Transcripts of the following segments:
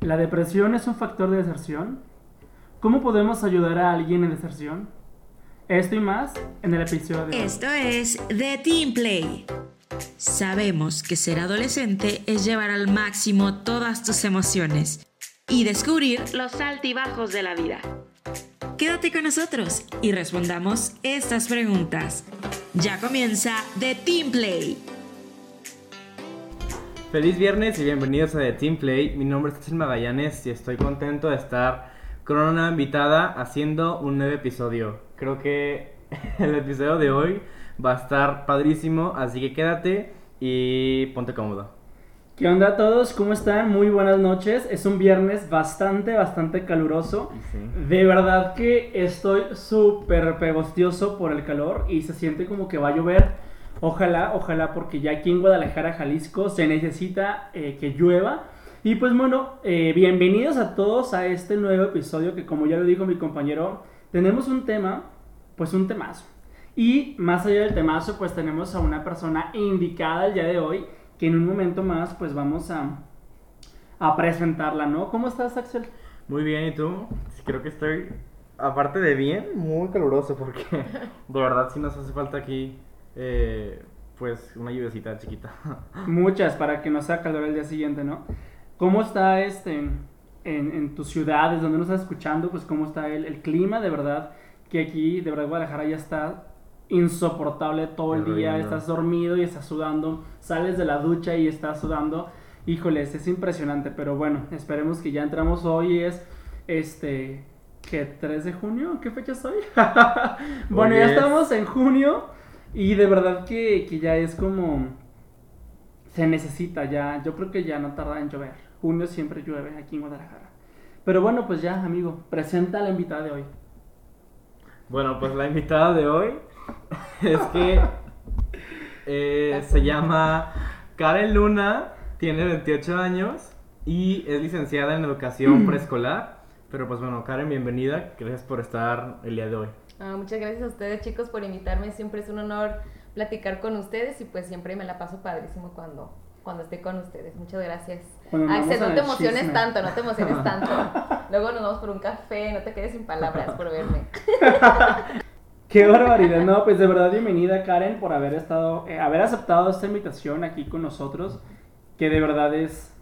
¿La depresión es un factor de deserción? ¿Cómo podemos ayudar a alguien en deserción? Esto y más en el episodio de. Esto es The Team Play. Sabemos que ser adolescente es llevar al máximo todas tus emociones y descubrir los altibajos de la vida. Quédate con nosotros y respondamos estas preguntas. Ya comienza The Team Play. Feliz viernes y bienvenidos a The Team Play. Mi nombre es Cecil Magallanes y estoy contento de estar con una invitada haciendo un nuevo episodio. Creo que el episodio de hoy va a estar padrísimo, así que quédate y ponte cómodo. ¿Qué onda a todos? ¿Cómo están? Muy buenas noches. Es un viernes bastante, bastante caluroso. Sí. De verdad que estoy súper pegostioso por el calor y se siente como que va a llover. Ojalá, ojalá, porque ya aquí en Guadalajara, Jalisco, se necesita eh, que llueva. Y pues bueno, eh, bienvenidos a todos a este nuevo episodio que como ya lo dijo mi compañero, tenemos un tema, pues un temazo. Y más allá del temazo, pues tenemos a una persona indicada el día de hoy, que en un momento más pues vamos a, a presentarla, ¿no? ¿Cómo estás, Axel? Muy bien, ¿y tú? Creo que estoy, aparte de bien, muy caluroso porque de verdad sí nos hace falta aquí, eh, pues, una lluvecita chiquita. Muchas, para que no sea calor el día siguiente, ¿no? ¿Cómo está este en, en tus ciudades, donde nos estás escuchando? Pues cómo está el, el clima, de verdad, que aquí, de verdad, Guadalajara ya está insoportable todo el día, estás dormido y estás sudando, sales de la ducha y estás sudando. Híjoles, es impresionante, pero bueno, esperemos que ya entramos hoy, es este, ¿qué? 3 de junio, ¿qué fecha es hoy? bueno, ya es- estamos en junio y de verdad que, que ya es como, se necesita ya, yo creo que ya no tarda en llover, junio siempre llueve aquí en Guadalajara. Pero bueno, pues ya, amigo, presenta a la invitada de hoy. Bueno, pues la invitada de hoy es que eh, se llama Karen Luna, tiene 28 años y es licenciada en educación preescolar. Pero pues bueno, Karen, bienvenida. Gracias por estar el día de hoy. Ah, muchas gracias a ustedes chicos por invitarme, siempre es un honor platicar con ustedes y pues siempre me la paso padrísimo cuando, cuando esté con ustedes. Muchas gracias. Bueno, Axel, no te emociones chisme. tanto, no te emociones tanto. Luego nos vamos por un café, no te quedes sin palabras por verme. Qué barbaridad, no, pues de verdad bienvenida Karen por haber estado, eh, haber aceptado esta invitación aquí con nosotros, que de verdad es,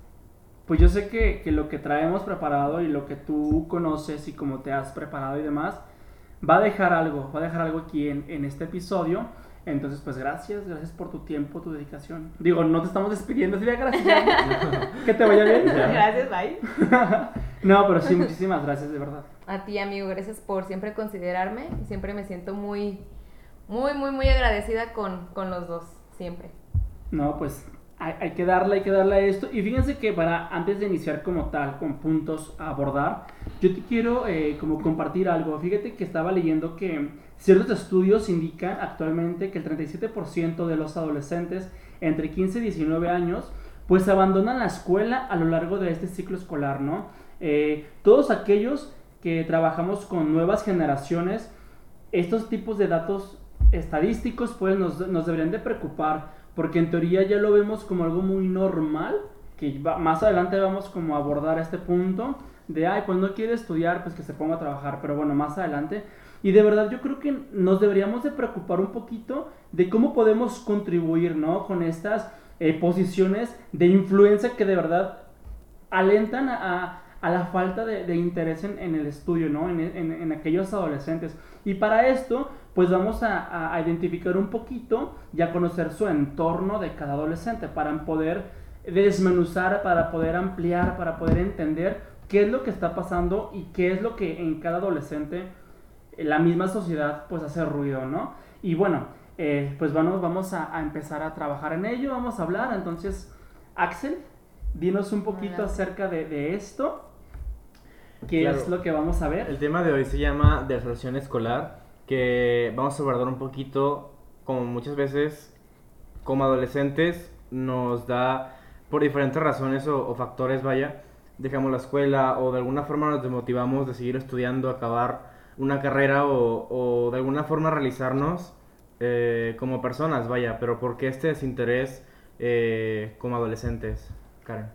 pues yo sé que, que lo que traemos preparado y lo que tú conoces y cómo te has preparado y demás, va a dejar algo, va a dejar algo aquí en, en este episodio. Entonces, pues gracias, gracias por tu tiempo, tu dedicación. Digo, no te estamos despidiendo, así de gracias. que te vaya bien. gracias, bye. No, pero sí, muchísimas gracias, de verdad. A ti amigo, gracias por siempre considerarme siempre me siento muy, muy, muy, muy agradecida con, con los dos, siempre. No, pues hay, hay que darle, hay que darle a esto. Y fíjense que para, antes de iniciar como tal, con puntos a abordar, yo te quiero eh, como compartir algo. Fíjate que estaba leyendo que ciertos estudios indican actualmente que el 37% de los adolescentes entre 15 y 19 años pues abandonan la escuela a lo largo de este ciclo escolar, ¿no? Eh, todos aquellos que trabajamos con nuevas generaciones, estos tipos de datos estadísticos pues nos, nos deberían de preocupar porque en teoría ya lo vemos como algo muy normal que va- más adelante vamos como a abordar este punto de ay pues no quiere estudiar pues que se ponga a trabajar pero bueno más adelante y de verdad yo creo que nos deberíamos de preocupar un poquito de cómo podemos contribuir no con estas eh, posiciones de influencia que de verdad alentan a, a la falta de, de interés en, en el estudio, ¿no? En, en- en aquellos adolescentes. Y para esto, pues vamos a, a- a identificar un poquito y a conocer su entorno de cada adolescente para poder desmenuzar, para poder ampliar, para poder entender qué es lo que está pasando y qué es lo que en cada adolescente la misma sociedad pues hace ruido, ¿no? Y bueno, eh, pues vamos, vamos a, a empezar a trabajar en ello, vamos a hablar, entonces, Axel, dinos un poquito Hola. acerca de, de esto, qué Claro. es lo que vamos a ver. El tema de hoy se llama deserción escolar, que vamos a abordar un poquito, como muchas veces, como adolescentes, nos da, por diferentes razones o, factores, vaya, dejamos la escuela o de alguna forma nos desmotivamos de seguir estudiando, acabar una carrera o, o de alguna forma realizarnos eh, como personas, vaya, pero ¿por qué este desinterés eh, como adolescentes, Karen?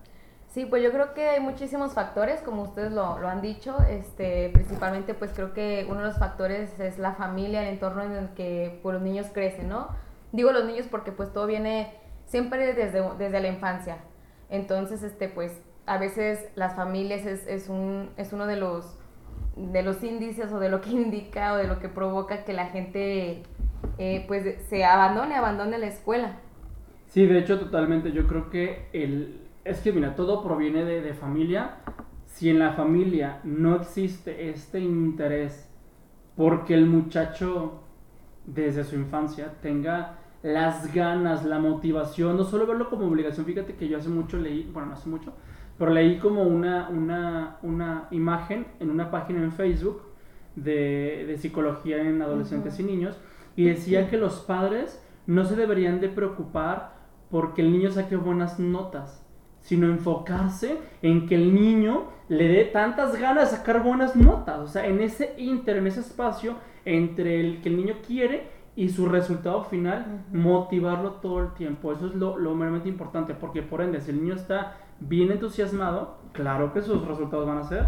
Sí, pues yo creo que hay muchísimos factores, como ustedes lo, han dicho, este, principalmente pues creo que uno de los factores es la familia, el entorno en el que pues, los niños crecen, ¿no? Digo los niños porque pues todo viene siempre desde, desde la infancia, entonces este pues a veces las familias es, es, un, es uno de los, de los índices o de lo que indica o de lo que provoca que la gente eh, pues se abandone, abandone la escuela. Sí, de hecho totalmente, yo creo que el es que mira, todo proviene de, familia. Si en la familia no existe este interés porque el muchacho desde su infancia tenga las ganas, la motivación, no solo verlo como obligación, fíjate que yo hace mucho leí, bueno, no hace mucho, pero leí como una, una, una imagen en una página en Facebook de, de psicología en adolescentes y niños y decía que los padres no se deberían de preocupar porque el niño saque buenas notas, sino enfocarse en que el niño le dé tantas ganas de sacar buenas notas, o sea, en ese inter, en ese espacio entre el que el niño quiere y su resultado final, motivarlo todo el tiempo. Eso es lo, lo meramente importante, porque por ende, si el niño está bien entusiasmado, claro que sus resultados van a ser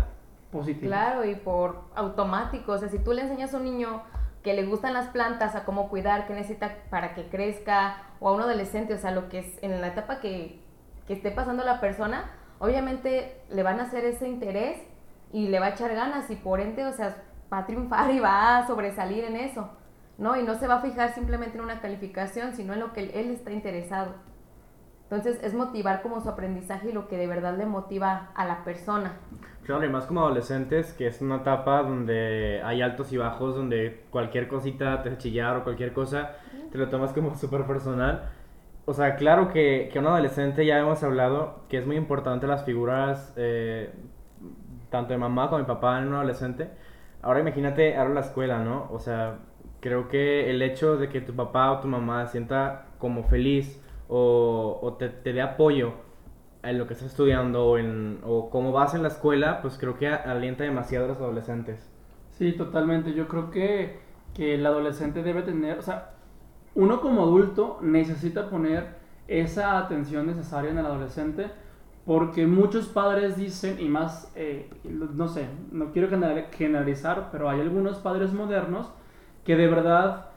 positivos. Claro, y por automático, o sea, si tú le enseñas a un niño que le gustan las plantas, a cómo cuidar, qué necesita para que crezca, o a un adolescente, o sea, lo que es en la etapa que que esté pasando la persona, obviamente le van a hacer ese interés y le va a echar ganas y por ende, o sea, va a triunfar y va a sobresalir en eso, ¿no? Y no se va a fijar simplemente en una calificación, sino en lo que él está interesado. Entonces es motivar como su aprendizaje y lo que de verdad le motiva a la persona. Claro, y más como adolescentes, que es una etapa donde hay altos y bajos, donde cualquier cosita te chillar o cualquier cosa, te lo tomas como súper personal o sea, claro que, que un adolescente, ya hemos hablado, que es muy importante las figuras, eh, tanto de mamá como de papá en un adolescente. Ahora imagínate, ahora la escuela, ¿no? O sea, creo que el hecho de que tu papá o tu mamá sienta como feliz o, o te, te, dé apoyo en lo que estás estudiando o, en, o cómo vas en la escuela, pues creo que alienta demasiado a los adolescentes. Sí, totalmente. Yo creo que, que el adolescente debe tener, o sea, uno como adulto necesita poner esa atención necesaria en el adolescente porque muchos padres dicen, y más, eh, no sé, no quiero generalizar, pero hay algunos padres modernos que de verdad,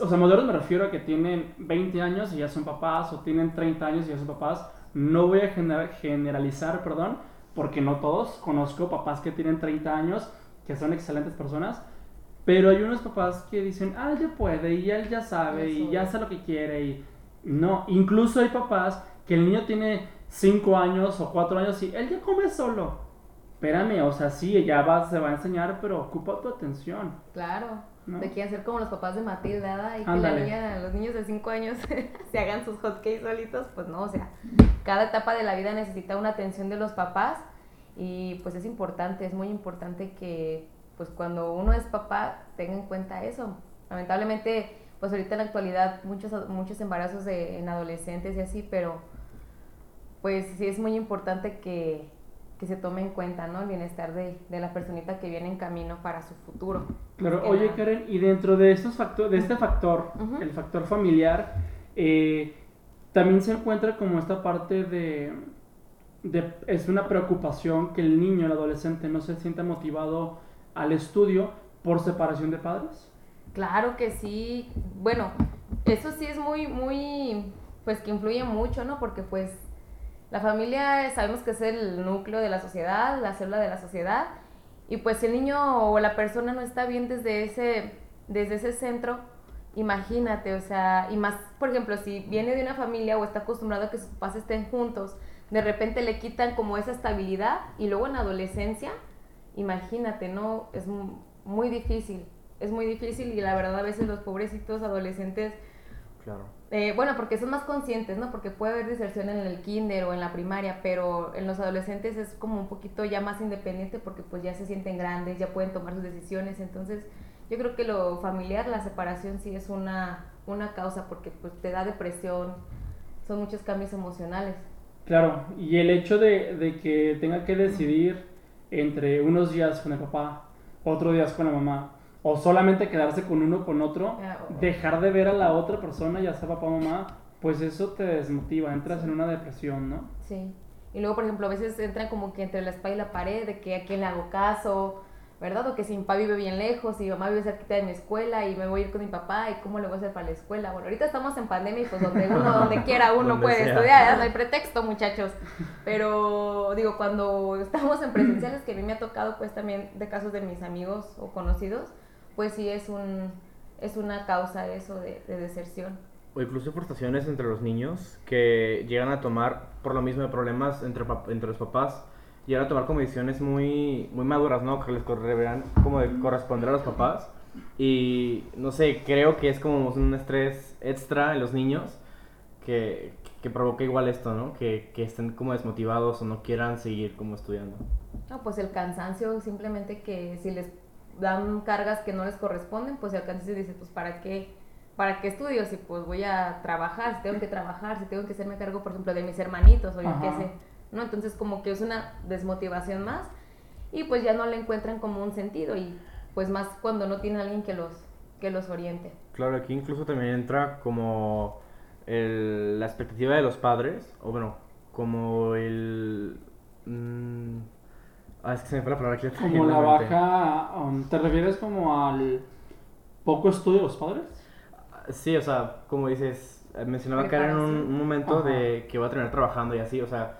o sea, modernos me refiero a que tienen 20 años y ya son papás, o tienen 30 años y ya son papás. No voy a generalizar, perdón, porque no todos. Conozco papás que tienen 30 años, que son excelentes personas, pero hay unos papás que dicen, ah, ya puede y él ya sabe y ya sabe lo que quiere y no, incluso hay papás que el niño tiene 5 años o 4 años y él ya come solo. Espérame, o sea, sí, ya va, se va a enseñar, pero ocupa tu atención. Claro. ¿no? De quieren ser como los papás de Matilda y que la niña, los niños de 5 años se hagan sus hotcakes solitos, pues no, o sea, cada etapa de la vida necesita una atención de los papás y pues es importante, es muy importante que pues cuando uno es papá, tenga en cuenta eso. Lamentablemente, pues ahorita en la actualidad muchos, muchos embarazos de, en adolescentes y así, pero pues sí es muy importante que, que se tome en cuenta, ¿no? El bienestar de, de, la personita que viene en camino para su futuro. Claro, oye Karen, y dentro de, estos factor, de este factor, el factor familiar, eh, también se encuentra como esta parte de, de, es una preocupación que el niño, el adolescente, no se sienta motivado al estudio por separación de padres? Claro que sí. Bueno, eso sí es muy, muy, pues que influye mucho, ¿no? Porque pues la familia sabemos que es el núcleo de la sociedad, la célula de la sociedad, y pues el niño o la persona no está bien desde ese, desde ese centro, imagínate, o sea, y más, por ejemplo, si viene de una familia o está acostumbrado a que sus papás estén juntos, de repente le quitan como esa estabilidad y luego en adolescencia imagínate, ¿no? Es muy difícil, es muy difícil y la verdad a veces los pobrecitos adolescentes... Claro. Eh, bueno, porque son más conscientes, ¿no? Porque puede haber deserción en el kinder o en la primaria, pero en los adolescentes es como un poquito ya más independiente porque pues ya se sienten grandes, ya pueden tomar sus decisiones, entonces yo creo que lo familiar, la separación sí es una, una causa porque pues te da depresión, son muchos cambios emocionales. Claro, y el hecho de, de que tenga que decidir entre unos días con el papá, otros días con la mamá, o solamente quedarse con uno con otro, ah, dejar de ver a la otra persona, ya sea papá o mamá, pues eso te desmotiva, entras en una depresión, ¿no? Sí. Y luego, por ejemplo, a veces entran como que entre la espalda y la pared, de que a quién le hago caso, ¿verdad? O que si mi papá vive bien lejos y mi mamá vive cerquita de mi escuela y me voy a ir con mi papá y cómo le voy a hacer para la escuela. Bueno, ahorita estamos en pandemia y pues donde uno, donde quiera uno Donde puede sea. estudiar, no hay pretexto muchachos. Pero digo, cuando estamos en presenciales, que a mí me ha tocado pues también de casos de mis amigos o conocidos, pues sí es un es una causa eso de, de deserción. O incluso frustraciones entre los niños que llegan a tomar, por lo mismo de problemas entre, entre los papás, llegan a tomar como decisiones muy, muy maduras, ¿no? Que les deberán como de corresponder a los papás. Y no sé, creo que es como un estrés extra en los niños que, que provoca igual esto, ¿no? Que, que estén como desmotivados o no quieran seguir como estudiando. No, pues el cansancio, simplemente que si les dan cargas que no les corresponden, pues el cansancio dice, pues ¿para qué? ¿Para qué estudio? Si pues voy a trabajar, si tengo que trabajar, si tengo que hacerme cargo, por ejemplo, de mis hermanitos o yo qué sé, ¿no? Entonces como que es una desmotivación más y pues ya no le encuentran como un sentido y pues más cuando no tienen alguien que los, que los oriente. Claro, aquí incluso también entra como el- la expectativa de los padres, o bueno, como el... mm, ah, es que se me fue la palabra que tenía Como la baja, um, ¿te refieres como al poco estudio de los padres? Sí, o sea, como dices, mencionaba que era en un, momento Ajá. de que voy a terminar trabajando y así, o sea,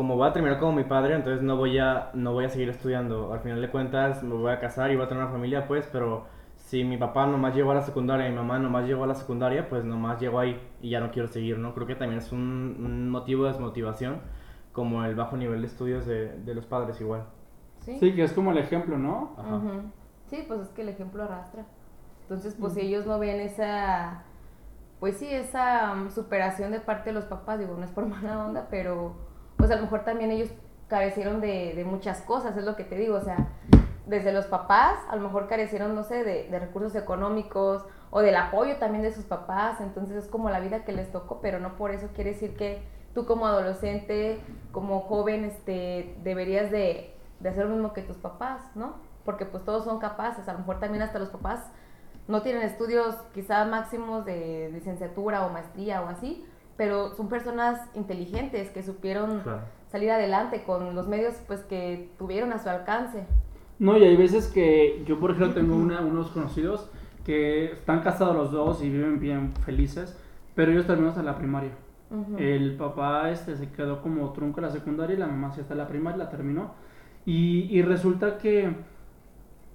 como voy a terminar como mi padre, entonces no voy a, no voy a seguir estudiando. Al final de cuentas me voy a casar y voy a tener una familia, pues, pero si mi papá nomás llegó a la secundaria y mi mamá nomás llegó a la secundaria, pues nomás llegó ahí y ya no quiero seguir, ¿no? Creo que también es un, un motivo de desmotivación, como el bajo nivel de estudios de, de los padres igual. ¿Sí? Sí, que es como el ejemplo, ¿no? Ajá. Sí, pues es que el ejemplo arrastra. Entonces, pues si ellos no ven esa, pues sí, esa um, superación de parte de los papás, digo, no es por mala onda, pero pues a lo mejor también ellos carecieron de, muchas cosas, es lo que te digo, o sea, desde los papás, a lo mejor carecieron, no sé, de, de recursos económicos o del apoyo también de sus papás, entonces es como la vida que les tocó, pero no por eso quiere decir que tú como adolescente, como joven, este, deberías de, de hacer lo mismo que tus papás, ¿no? Porque pues todos son capaces, a lo mejor también hasta los papás no tienen estudios quizá máximos de licenciatura o maestría o así, pero son personas inteligentes que supieron Claro. salir adelante con los medios pues que tuvieron a su alcance. No, y hay veces que yo, por ejemplo, tengo una- unos conocidos que están casados los dos y viven bien felices, pero ellos terminaron hasta la primaria. Ujú. El papá este, se quedó como trunco en la secundaria y la mamá sí hasta la primaria la terminó. Y, y resulta que,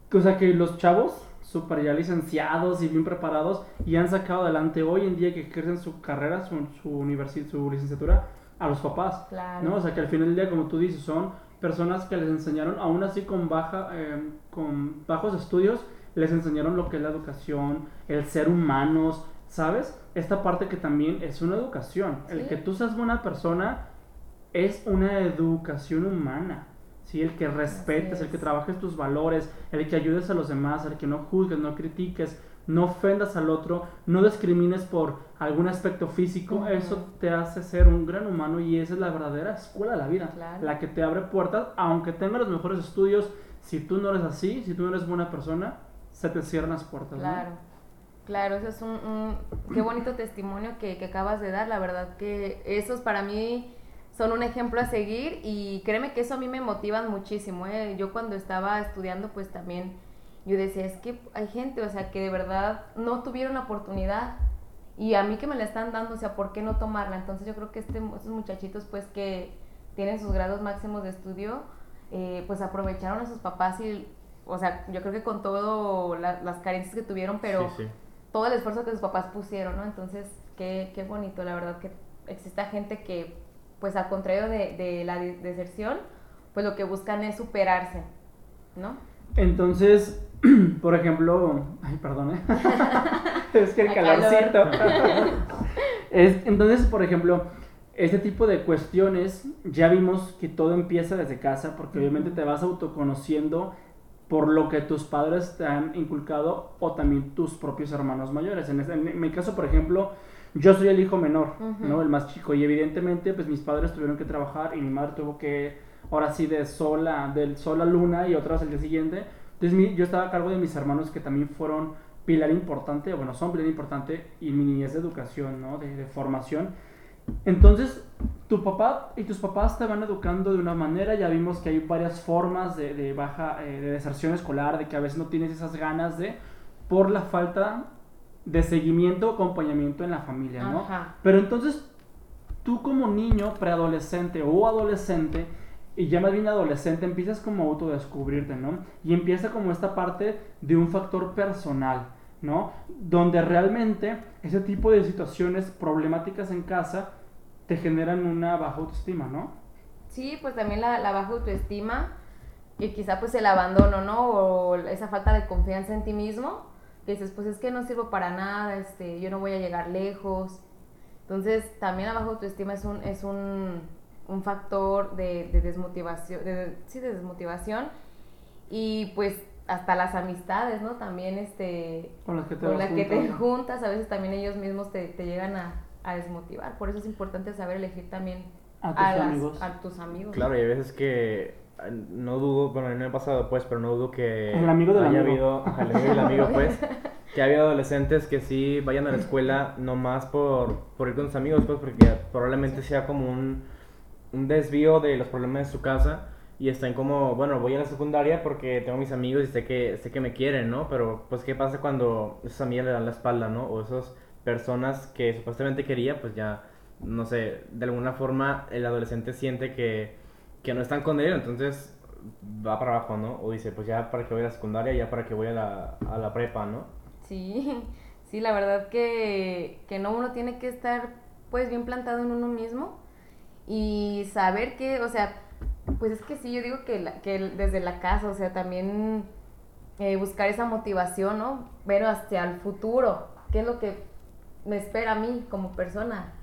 que, o sea, que los chavos, súper ya licenciados y bien preparados, y han sacado adelante hoy en día que ejercen su carrera, su, su, universi- su licenciatura, a los papás. Claro. ¿no? O sea, que al final del día, como tú dices, son personas que les enseñaron, aún así con, baja, eh, con bajos estudios, les enseñaron lo que es la educación, el ser humanos, ¿sabes? Esta parte que también es una educación. El que tú seas buena persona es una educación humana. ¿Sí? El que respetes, el que es. trabajes tus valores, el que ayudes a los demás, el que no juzgues, no critiques, no ofendas al otro, no discrimines por algún aspecto físico, eso te hace ser un gran humano y esa es la verdadera escuela de la vida, Claro. la que te abre puertas, aunque tengas los mejores estudios, si tú no eres así, si tú no eres buena persona, se te cierran las puertas. ¿no? Claro, claro, eso es un, un- qué bonito testimonio que, que acabas de dar, la verdad que esos para mí son un ejemplo a seguir y créeme que eso a mí me motivan muchísimo, ¿eh? yo cuando estaba estudiando pues también yo decía, es que hay gente, o sea, que de verdad no tuvieron la oportunidad y a mí que me la están dando, o sea, ¿por qué no tomarla? Entonces yo creo que este, estos muchachitos pues que tienen sus grados máximos de estudio, eh, pues aprovecharon a sus papás y, o sea, yo creo que con todo la- las carencias que tuvieron, pero Sí, sí. todo el esfuerzo que sus papás pusieron, ¿no? Entonces, qué, qué bonito, la verdad, que exista gente que, pues al contrario de, de la de- deserción, pues lo que buscan es superarse, ¿no? Entonces, por ejemplo, ay, perdón, ¿eh? es que el calorcito. es, entonces, por ejemplo, este tipo de cuestiones, ya vimos que todo empieza desde casa, porque obviamente te vas autoconociendo por lo que tus padres te han inculcado o también tus propios hermanos mayores. En, este- en mi caso, por ejemplo, yo soy el hijo menor, Ujú. ¿no? El más chico. Y evidentemente, pues mis padres tuvieron que trabajar y mi madre tuvo que, ahora sí, de sol a, del sol a luna y otras al día siguiente. Entonces mi- yo estaba a cargo de mis hermanos que también fueron pilar importante, bueno, son pilar importante y mi niñez de educación, ¿no? De, de formación. Entonces, tu papá y tus papás te van educando de una manera, ya vimos que hay varias formas de, de baja, eh, de deserción escolar, de que a veces no tienes esas ganas de, por la falta de seguimiento o acompañamiento en la familia, ¿no? Ajá. Pero entonces, tú como niño, preadolescente o adolescente, y ya más bien adolescente, empiezas como a autodescubrirte, ¿no? Y empieza como esta parte de un factor personal, ¿no? Donde realmente ese tipo de situaciones problemáticas en casa te generan una baja autoestima, ¿no? Sí, pues también la, la baja autoestima y quizá pues el abandono, ¿no? O esa falta de confianza en ti mismo, que dices, pues es que no sirvo para nada, este, yo no voy a llegar lejos. Entonces, también la baja autoestima es un, es un, un factor de, de desmotivación, de, sí, de desmotivación. Y pues hasta las amistades, ¿no? También este, Con las que te con vas las que te juntando. juntas, a veces también ellos mismos te, te llegan a, a desmotivar. Por eso es importante saber elegir también A tus las- amigos. a tus amigos. Claro, y hay veces que no dudo, bueno, no ha pasado pues, pero no dudo que El amigo del haya amigo. habido, el amigo del amigo pues, que haya habido adolescentes que sí vayan a la escuela nomás por, por ir con sus amigos pues, porque probablemente sea como un, un desvío de los problemas de su casa y están como, bueno, voy a la secundaria porque tengo mis amigos y sé que, sé que me quieren, ¿no? Pero pues, ¿qué pasa cuando esas amigas le dan la espalda, ¿no? O esas personas que supuestamente quería, pues ya, no sé, de alguna forma el adolescente siente que, que no están con él, entonces va para abajo, ¿no? O dice, pues ya para que voy a la secundaria, ya para que voy a la, a la prepa, ¿no? Sí, sí, la verdad que, que no uno tiene que estar pues bien plantado en uno mismo y saber que, o sea, pues es que sí, yo digo que, la- que desde la casa, o sea, también eh, buscar esa motivación, ¿no? Ver hacia el futuro, qué es lo que me espera a mí como persona.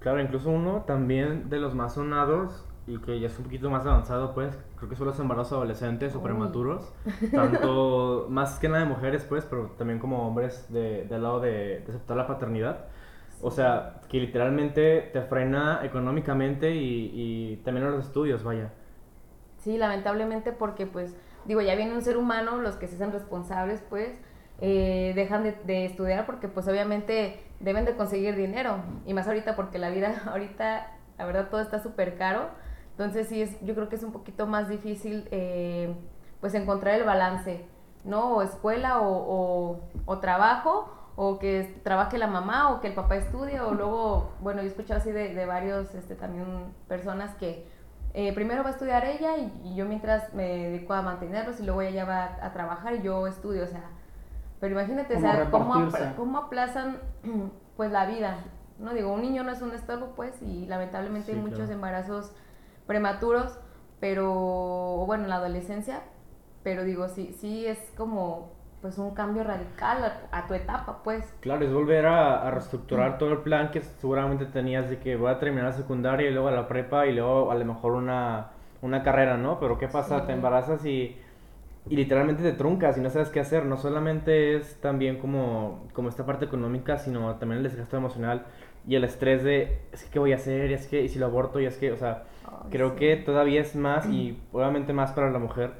Claro, incluso uno también de los más sonados y que ya es un poquito más avanzado, pues, creo que son los embarazos adolescentes o prematuros, tanto más que nada de mujeres, pues, pero también como hombres de, del lado de, de aceptar la paternidad. O sea, que literalmente te frena económicamente y, y también en los estudios, vaya. Sí, lamentablemente porque pues, digo, ya viene un ser humano, los que se hacen responsables pues, eh, dejan de, de estudiar porque pues obviamente deben de conseguir dinero. Y más ahorita porque la vida ahorita, la verdad, todo está súper caro. Entonces sí, es, yo creo que es un poquito más difícil eh, pues encontrar el balance, ¿no? O escuela o, o, o trabajo, o que trabaje la mamá, o que el papá estudie, o luego, bueno, yo he escuchado así de, de varios este, también personas que eh, primero va a estudiar ella y, y yo mientras me dedico a mantenerlos y luego ella va a, a trabajar y yo estudio, o sea, pero imagínate, o sea, cómo, cómo aplazan pues la vida, ¿no? Digo, un niño no es un estorbo, pues, y lamentablemente Sí, hay muchos claro. embarazos prematuros, pero, bueno, en la adolescencia, pero digo, sí, sí es como, pues, un cambio radical a, a tu etapa, pues. Claro, es volver a, a reestructurar todo el plan que seguramente tenías de que voy a terminar la secundaria y luego a la prepa y luego a lo mejor una, una carrera, ¿no? Pero ¿qué pasa? Sí. Te embarazas y, y literalmente te truncas y no sabes qué hacer. No solamente es también como, como esta parte económica, sino también el desgaste emocional y el estrés de, es que, ¿qué voy a hacer? Y es que, y si lo aborto? Y es que, o sea, Creo sí. que todavía es más y obviamente más para la mujer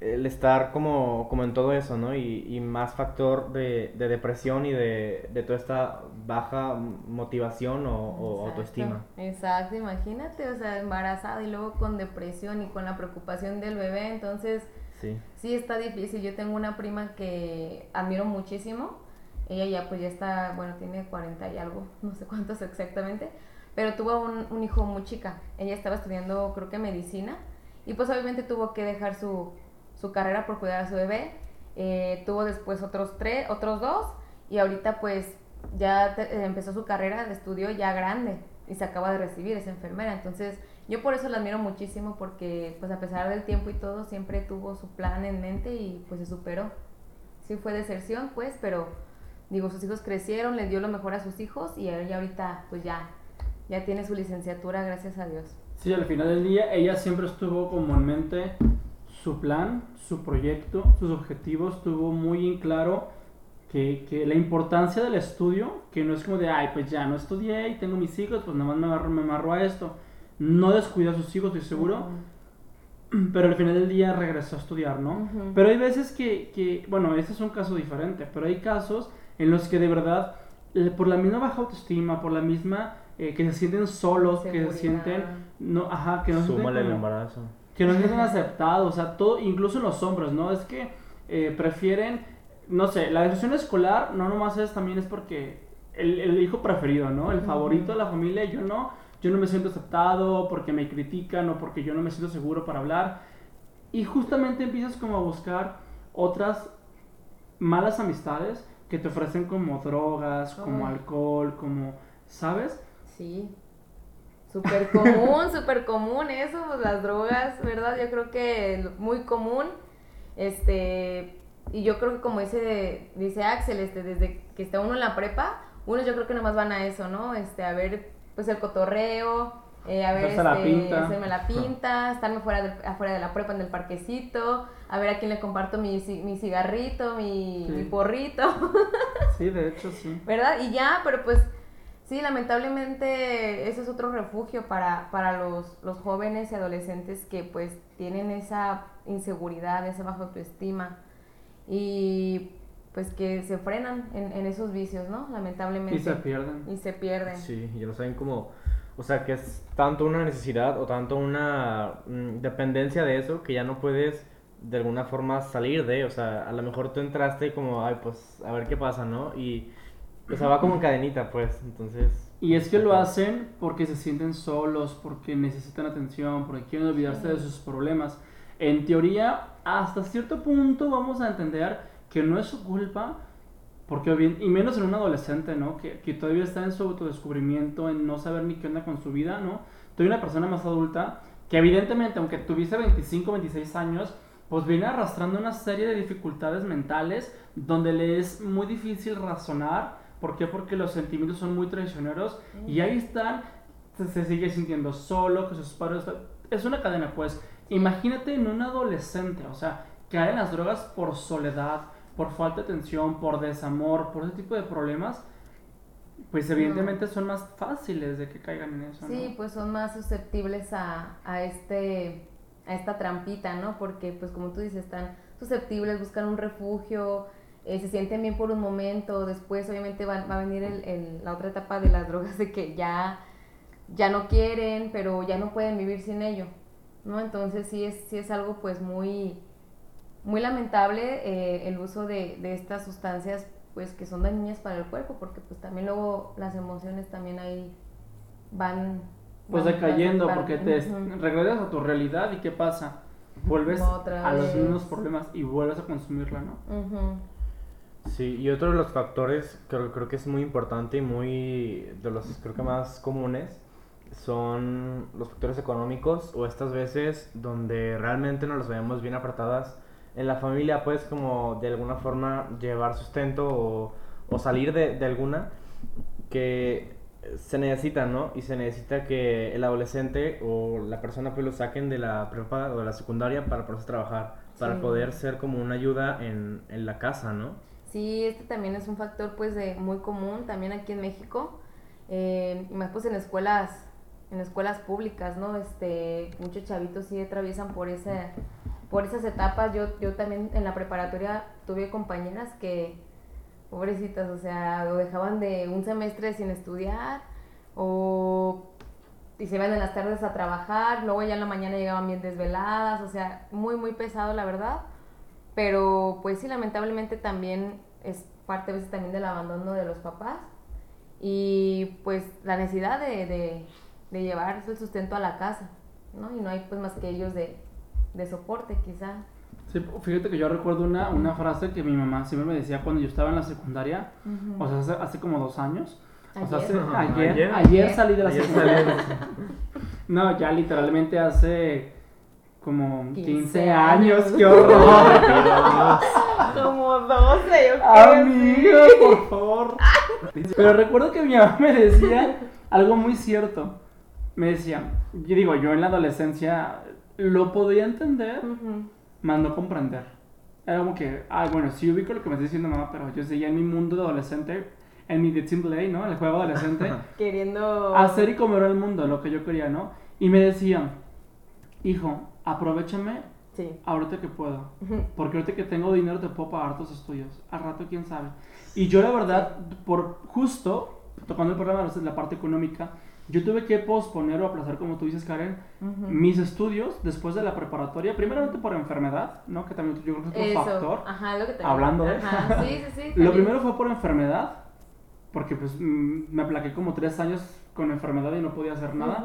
el estar como, como en todo eso, ¿no? Y, y más factor de, de depresión y de, de toda esta baja motivación o, o Exacto, autoestima. Exacto, imagínate, o sea, embarazada y luego con depresión y con la preocupación del bebé, entonces Sí. sí está difícil. Yo tengo una prima que admiro muchísimo, ella ya pues ya está, bueno, tiene 40 y algo, no sé cuántos exactamente, pero tuvo un, un hijo muy chica, ella estaba estudiando creo que medicina y pues obviamente tuvo que dejar su, su carrera por cuidar a su bebé, Eh, tuvo después otros tres, otros dos y ahorita pues ya eh, empezó su carrera de estudio ya grande y se acaba de recibir, es enfermera. Entonces, yo por eso la admiro muchísimo porque pues a pesar del tiempo y todo, siempre tuvo su plan en mente y pues se superó. Sí fue deserción, pues, pero digo, sus hijos crecieron, le dio lo mejor a sus hijos y ella ahorita pues ya ya tiene su licenciatura, gracias a Dios. Sí, al final del día ella siempre estuvo como en mente su plan, su proyecto, sus objetivos, tuvo muy en claro que, que la importancia del estudio, que no es como de, ay, pues ya no estudié y tengo mis hijos, pues nada más me agarro, me amarro a esto. No descuida a sus hijos, estoy seguro, pero al final del día regresó a estudiar, ¿no? Ujú. Pero hay veces que, que, bueno, este es un caso diferente, pero hay casos en los que de verdad, eh, por la misma baja autoestima, por la misma eh, que se sienten solos, que se sienten, no, ajá, que no se sienten el embarazo. que no se sienten aceptados, o sea, todo, incluso en los hombres, ¿no? Es que eh, prefieren, no sé, la decisión escolar no nomás es también es porque el, el hijo preferido, ¿no? El favorito de la familia, yo no, yo no me siento aceptado porque me critican o porque yo no me siento seguro para hablar. Y justamente empiezas como a buscar otras malas amistades que te ofrecen como drogas, como Ay. alcohol, como, ¿sabes? Sí. Súper común, súper común eso, pues las drogas, ¿verdad? Yo creo que muy común. Este, y yo creo que como dice, dice Axel, este, desde que está uno en la prepa, unos yo creo que nomás van a eso, ¿no? Este, a ver, pues el cotorreo, eh, a ver, la este, pinta. hacerme la pinta, estarme fuera del- afuera de la prepa en el parquecito, a ver a quién le comparto mi, mi cigarrito, mi, Sí. mi porrito. Sí, de hecho, sí. ¿verdad? Y ya, pero pues sí, lamentablemente ese es otro refugio para, para los, los jóvenes y adolescentes que pues tienen esa inseguridad, esa baja autoestima y pues que se frenan en, en esos vicios, ¿no? Lamentablemente. Y se pierden. Y se pierden. Sí, ya no saben cómo, o sea, que es tanto una necesidad o tanto una mm, dependencia de eso que ya no puedes de alguna forma salir de, o sea, a lo mejor tú entraste como, ay, pues, a ver qué pasa, ¿no? Y, o sea, va como en cadenita, pues, entonces... Y es que lo hacen porque se sienten solos, porque necesitan atención, porque quieren olvidarse de sus problemas. En teoría, hasta cierto punto vamos a entender que no es su culpa, porque bien, y menos en un adolescente, ¿no? Que, que todavía está en su autodescubrimiento, en no saber ni qué onda con su vida, ¿no? Tú una persona más adulta que evidentemente, aunque tuviese 25, 26 años, pues viene arrastrando una serie de dificultades mentales donde le es muy difícil razonar. ¿Por qué? Porque los sentimientos son muy traicioneros y ahí están, se, se sigue sintiendo solo, que sus padres... Es una cadena, pues. Imagínate en un adolescente, o sea, caer en las drogas por soledad, por falta de atención, por desamor, por ese tipo de problemas, pues evidentemente son más fáciles de que caigan en eso, Sí, ¿no? pues son más susceptibles a, a este a esta trampita, ¿no? Porque pues como tú dices, están susceptibles, buscan un refugio, eh, se sienten bien por un momento, después obviamente va, va a venir el- el- la otra etapa de las drogas de que ya, ya no quieren, pero ya no pueden vivir sin ello, ¿no? Entonces sí es, sí es algo pues muy, muy lamentable eh, el uso de, de estas sustancias pues que son dañinas para el cuerpo, porque pues también luego las emociones también ahí van Pues van- decayendo, van- porque te regresas a tu realidad y ¿qué pasa? Vuelves a los mismos problemas y vuelves a consumirla, ¿no? Ujú. Sí, y otro de los factores creo, creo que es muy importante y muy de los creo que más comunes son los factores económicos o estas veces donde realmente nos las vemos bien apretadas en la familia pues como de alguna forma llevar sustento o, o salir de, de alguna que se necesita, ¿no? Y se necesita que el adolescente o la persona pues lo saquen de la prepa o de la secundaria para poderse trabajar, para Sí. poder ser como una ayuda en, en la casa, ¿no? Sí, este también es un factor pues de muy común también aquí en México, eh, y más pues en escuelas, en escuelas públicas, ¿no? Este, muchos chavitos sí atraviesan por ese, por esas etapas. Yo, yo también en la preparatoria tuve compañeras que, pobrecitas, o sea, lo dejaban de un semestre sin estudiar o y se iban en las tardes a trabajar, luego ya en la mañana llegaban bien desveladas, o sea, muy, muy pesado, la verdad. Pero pues sí, lamentablemente también es parte a veces también del abandono de los papás y pues la necesidad de, de, de llevar el sustento a la casa, ¿no? Y no hay pues más que ellos de, de soporte quizá. Sí, fíjate que yo recuerdo una, una frase que mi mamá siempre me decía cuando yo estaba en la secundaria, o sea, hace, hace como dos años. O sea, hace- Ayer. ayer, Ayer. ayer, salí de la Ayer secundaria. No, ya literalmente hace como 15, 15 años, qué horror. Como 12, yo Amigo, por favor. Pero recuerdo que mi mamá me decía algo muy cierto. Me decía, yo digo, yo en la adolescencia lo podía entender, más no comprender. Era como que, ah, bueno, sí ubico lo que me está diciendo mamá, pero yo seguía en mi mundo de adolescente, en mi Team Play, ¿no? El juego adolescente, Queriendo... hacer y comer el mundo, lo que yo quería, ¿no? Y me decían, hijo, aprovechame Sí. ahorita que puedo. Porque ahorita que tengo dinero te puedo pagar tus estudios. Al rato, quién sabe. Y yo, la verdad, por justo tocando el problema de la parte económica, yo tuve que posponer o aplazar, como tú dices, Karen, mis estudios después de la preparatoria, primeramente por enfermedad, ¿no? Que también yo creo que es otro Eso, factor. Ajá, lo que te Hablando de- Ajá, sí, sí, sí. Lo primero fue por enfermedad, porque pues mm, me aplaqué como tres años con enfermedad y no podía hacer nada.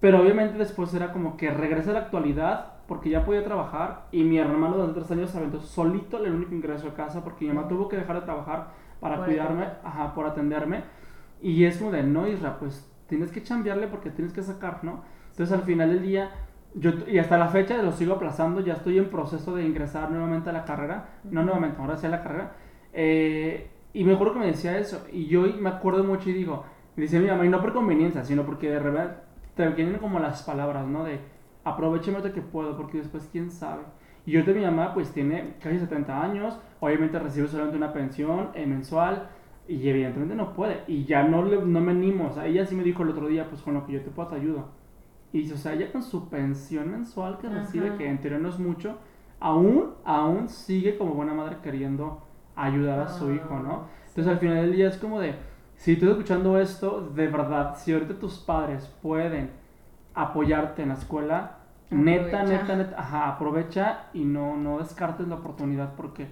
Pero obviamente después era como que regresé a la actualidad porque ya podía trabajar y mi hermano durante tres años se aventó solito el único ingreso a casa porque mi mamá tuvo que dejar de trabajar para Por cuidarme, ajá, por atenderme. Y es como de, no, Isra, pues tienes que chambearle porque tienes que sacar, ¿no? Entonces al final del día, yo, y hasta la fecha lo sigo aplazando, ya estoy en proceso de ingresar nuevamente a la carrera, no nuevamente, ahora sí a la carrera. Eh, y me acuerdo que me decía eso, y yo me acuerdo mucho y digo, y decía mi mamá, y no por conveniencia, sino porque de repente te vienen como las palabras, ¿no? De aprovecheme que puedo, porque después quién sabe. Y yo de mi mamá, pues tiene casi 70 años, obviamente recibe solamente una pensión eh, mensual, y evidentemente no puede, y ya no, le, no me animo, o sea, ella sí me dijo el otro día, pues con lo que yo te puedo te ayudo. Y o sea, ella con su pensión mensual que recibe, Ajá. que en teoría no es mucho, aún, aún sigue como buena madre queriendo ayudar a su Ah, hijo, ¿no? sí. Entonces al final del día es como de, si tú estás escuchando esto, de verdad, si ahorita tus padres pueden apoyarte en la escuela, neta, Aprovecha. neta, neta, ajá, aprovecha y no, no descartes la oportunidad porque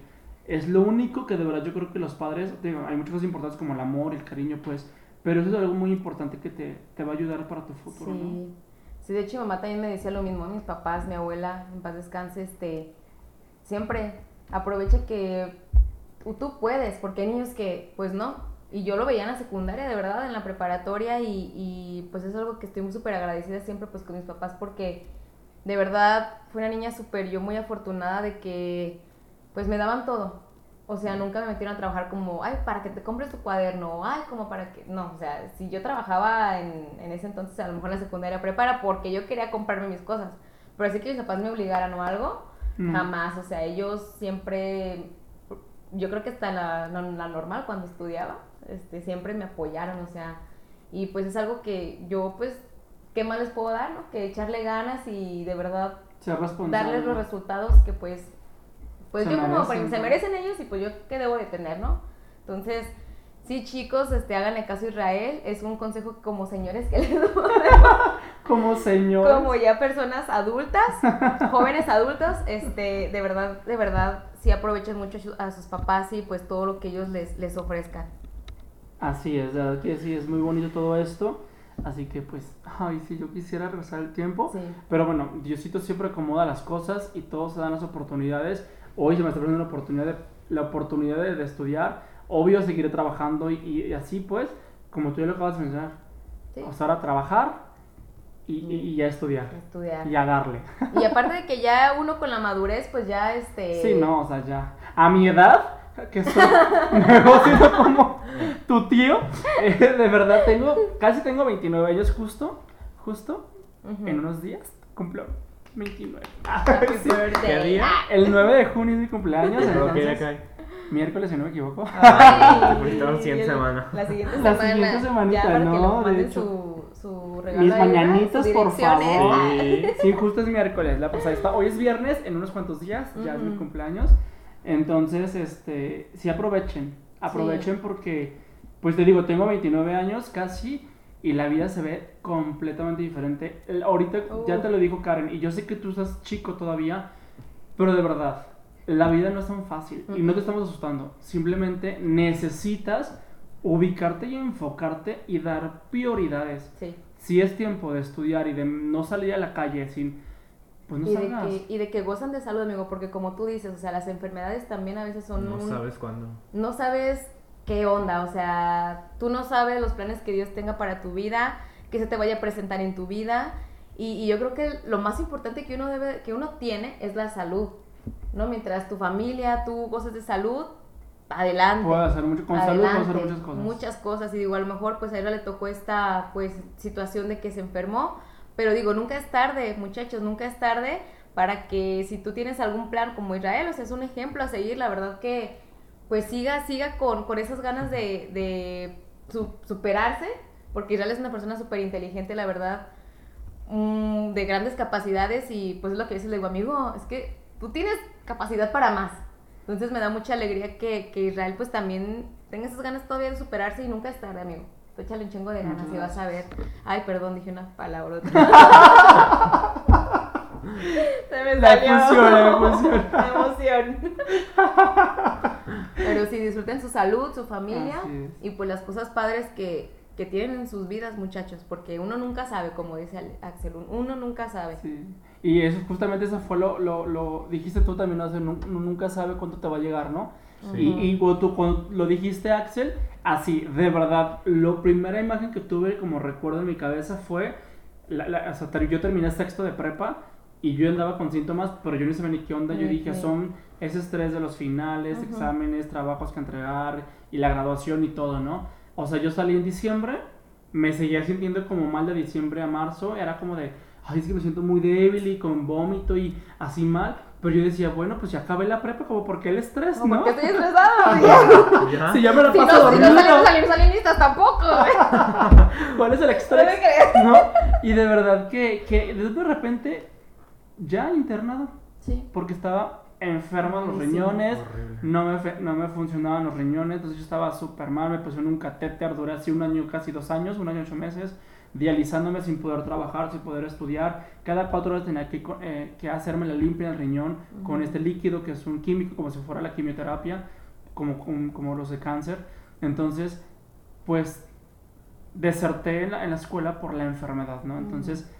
es lo único que de verdad yo creo que los padres, digo, hay muchas cosas importantes como el amor, el cariño, pues, pero eso es algo muy importante que te, te va a ayudar para tu futuro, ¿no? Sí. Sí, de hecho mi mamá también me decía lo mismo, mis papás, mi abuela, en paz descanse, este, siempre aprovecha que tú puedes, porque hay niños que, pues no, y yo lo veía en la secundaria, de verdad, en la preparatoria, y, y, pues es algo que estoy muy súper agradecida siempre pues con mis papás, porque de verdad fui una niña súper, yo muy afortunada de que, pues me daban todo, o sea, nunca me metieron a trabajar como, ay, para que te compres tu cuaderno, ay, como para que, no, o sea, si yo trabajaba en, en ese entonces, a lo mejor en la secundaria prepara, porque yo quería comprarme mis cosas, pero así que mis papás me obligaran o algo, Mm. jamás, o sea, ellos siempre, yo creo que hasta la, la, la normal cuando estudiaba, este, siempre me apoyaron, o sea, y pues es algo que yo, pues, ¿qué más les puedo dar, no? Que echarle ganas y de verdad darles los resultados que pues pues Se yo como merecen, porque se ¿no? merecen ellos y pues yo qué debo de tener, ¿no? Entonces, sí chicos, este háganle caso a Israel, es un consejo como señores que les doy, Como señor. como ya personas adultas, jóvenes adultos, este de verdad, de verdad sí aprovechen mucho a sus papás y pues todo lo que ellos les les ofrezcan. Así es, de verdad que sí, es muy bonito todo esto. Así que pues, ay, sí, yo quisiera regresar el tiempo. Sí. Pero bueno, Diosito siempre acomoda las cosas y todos se dan las oportunidades. Hoy se me está presentando la oportunidad de, la oportunidad de, de estudiar. Obvio, seguiré trabajando y, y así pues, como tú ya lo acabas de mencionar. Sí. O sea, ahora trabajar y, y, y ya estudiar. Estudiar. Y a darle. Y aparte de que ya uno con la madurez pues ya este Sí, no, o sea, ya. A mi edad, que soy negocio como tu tío, eh, de verdad tengo, casi tengo 29 años justo, justo, Ujú. en unos días cumplo 29. Happy Sí. birthday. ¿Qué día? Ah. El 9 de junio es mi cumpleaños, entonces, cae. miércoles si no me equivoco. Ay, la siguiente el- semana. La siguiente La semana. siguiente semanita, su, su regalo. Mis mañanitas, por favor. Ah. Sí. Sí, justo es miércoles, la, pues ahí está. Hoy es viernes, en unos cuantos días, ya es mi cumpleaños. Entonces, este, sí aprovechen, aprovechen porque, pues te digo, tengo 29 años casi y la vida se ve completamente diferente. El- ahorita ya Uh. te lo dijo Karen y yo sé que tú estás chico todavía, pero de verdad, la vida no es tan fácil y no te estamos asustando. Simplemente necesitas ubicarte y enfocarte y dar prioridades Sí. si es tiempo de estudiar y de no salir a la calle sin, pues no y, de que, y de que gozan de salud, amigo, porque como tú dices, o sea, las enfermedades también a veces son No un- sabes cuándo. no sabes qué onda, o sea, tú no sabes los planes que Dios tenga para tu vida, que se te vaya a presentar en tu vida, y, y yo creo que lo más importante que uno debe, que uno tiene es la salud, ¿no? Mientras tu familia, tú goces de salud, adelante. Puedo hacer mucho, con salud puedo hacer Adelante, muchas cosas. Muchas cosas, y digo, a lo mejor pues a ella le tocó esta pues situación de que se enfermó, pero digo, nunca es tarde, muchachos, nunca es tarde para que si tú tienes algún plan como Israel, o sea, es un ejemplo a seguir, la verdad que pues siga, siga con, con esas ganas de, de su- superarse, porque Israel es una persona súper inteligente, la verdad, mm, de grandes capacidades y pues es lo que dice, le digo, amigo, es que tú tienes capacidad para más. Entonces me da mucha alegría que, que Israel pues también tenga esas ganas todavía de superarse y nunca es tarde, amigo. Tú échale un chingo de ganas y vas a ver. Ay, perdón, dije una palabra. Se me La salió. emoción, la emoción. Pero sí, disfruten su salud, su familia y pues las cosas padres que, que tienen en sus vidas, muchachos, porque uno nunca sabe, como dice Axel, uno nunca sabe. Sí. Y eso, justamente eso fue lo, lo, lo dijiste tú también, ¿no? Uno nunca sabe cuánto te va a llegar, ¿no? Sí. Y, y cuando, tú, cuando lo dijiste, Axel, así, de verdad, la primera imagen que tuve como recuerdo en mi cabeza fue, la, la- o sea, yo terminé sexto de prepa y yo andaba con síntomas, pero yo no sabía ni qué onda, yo dije, Ok. son ese estrés de los finales, Ujú. exámenes, trabajos que entregar y la graduación y todo, ¿no? O sea, yo salí en diciembre, me seguía sintiendo como mal de diciembre a marzo, era como de, ay, es que me siento muy débil y con vómito y así mal, pero yo decía, bueno, pues ya acabé la prepa, como porque el estrés, ¿no? porque estoy estresado. ¿Ya? Si ya me la Si no, paso si no salimos salir salinistas tampoco. ¿cuál es el estrés? ¿No? Y de verdad que, que de repente, ya internado, Sí. porque estaba enfermo de los riñones, Horrible. no me, fe- no me funcionaban los riñones, entonces yo estaba súper mal, me pusieron un catéter, duré así un año, casi dos años, un año ocho meses, dializándome sin poder trabajar, sin poder estudiar. Cada cuatro horas tenía que, eh, que hacerme la limpia del riñón con este líquido que es un químico, como si fuera la quimioterapia, como, como, como los de cáncer. Entonces, pues, deserté en la, en la escuela por la enfermedad, ¿no? Entonces,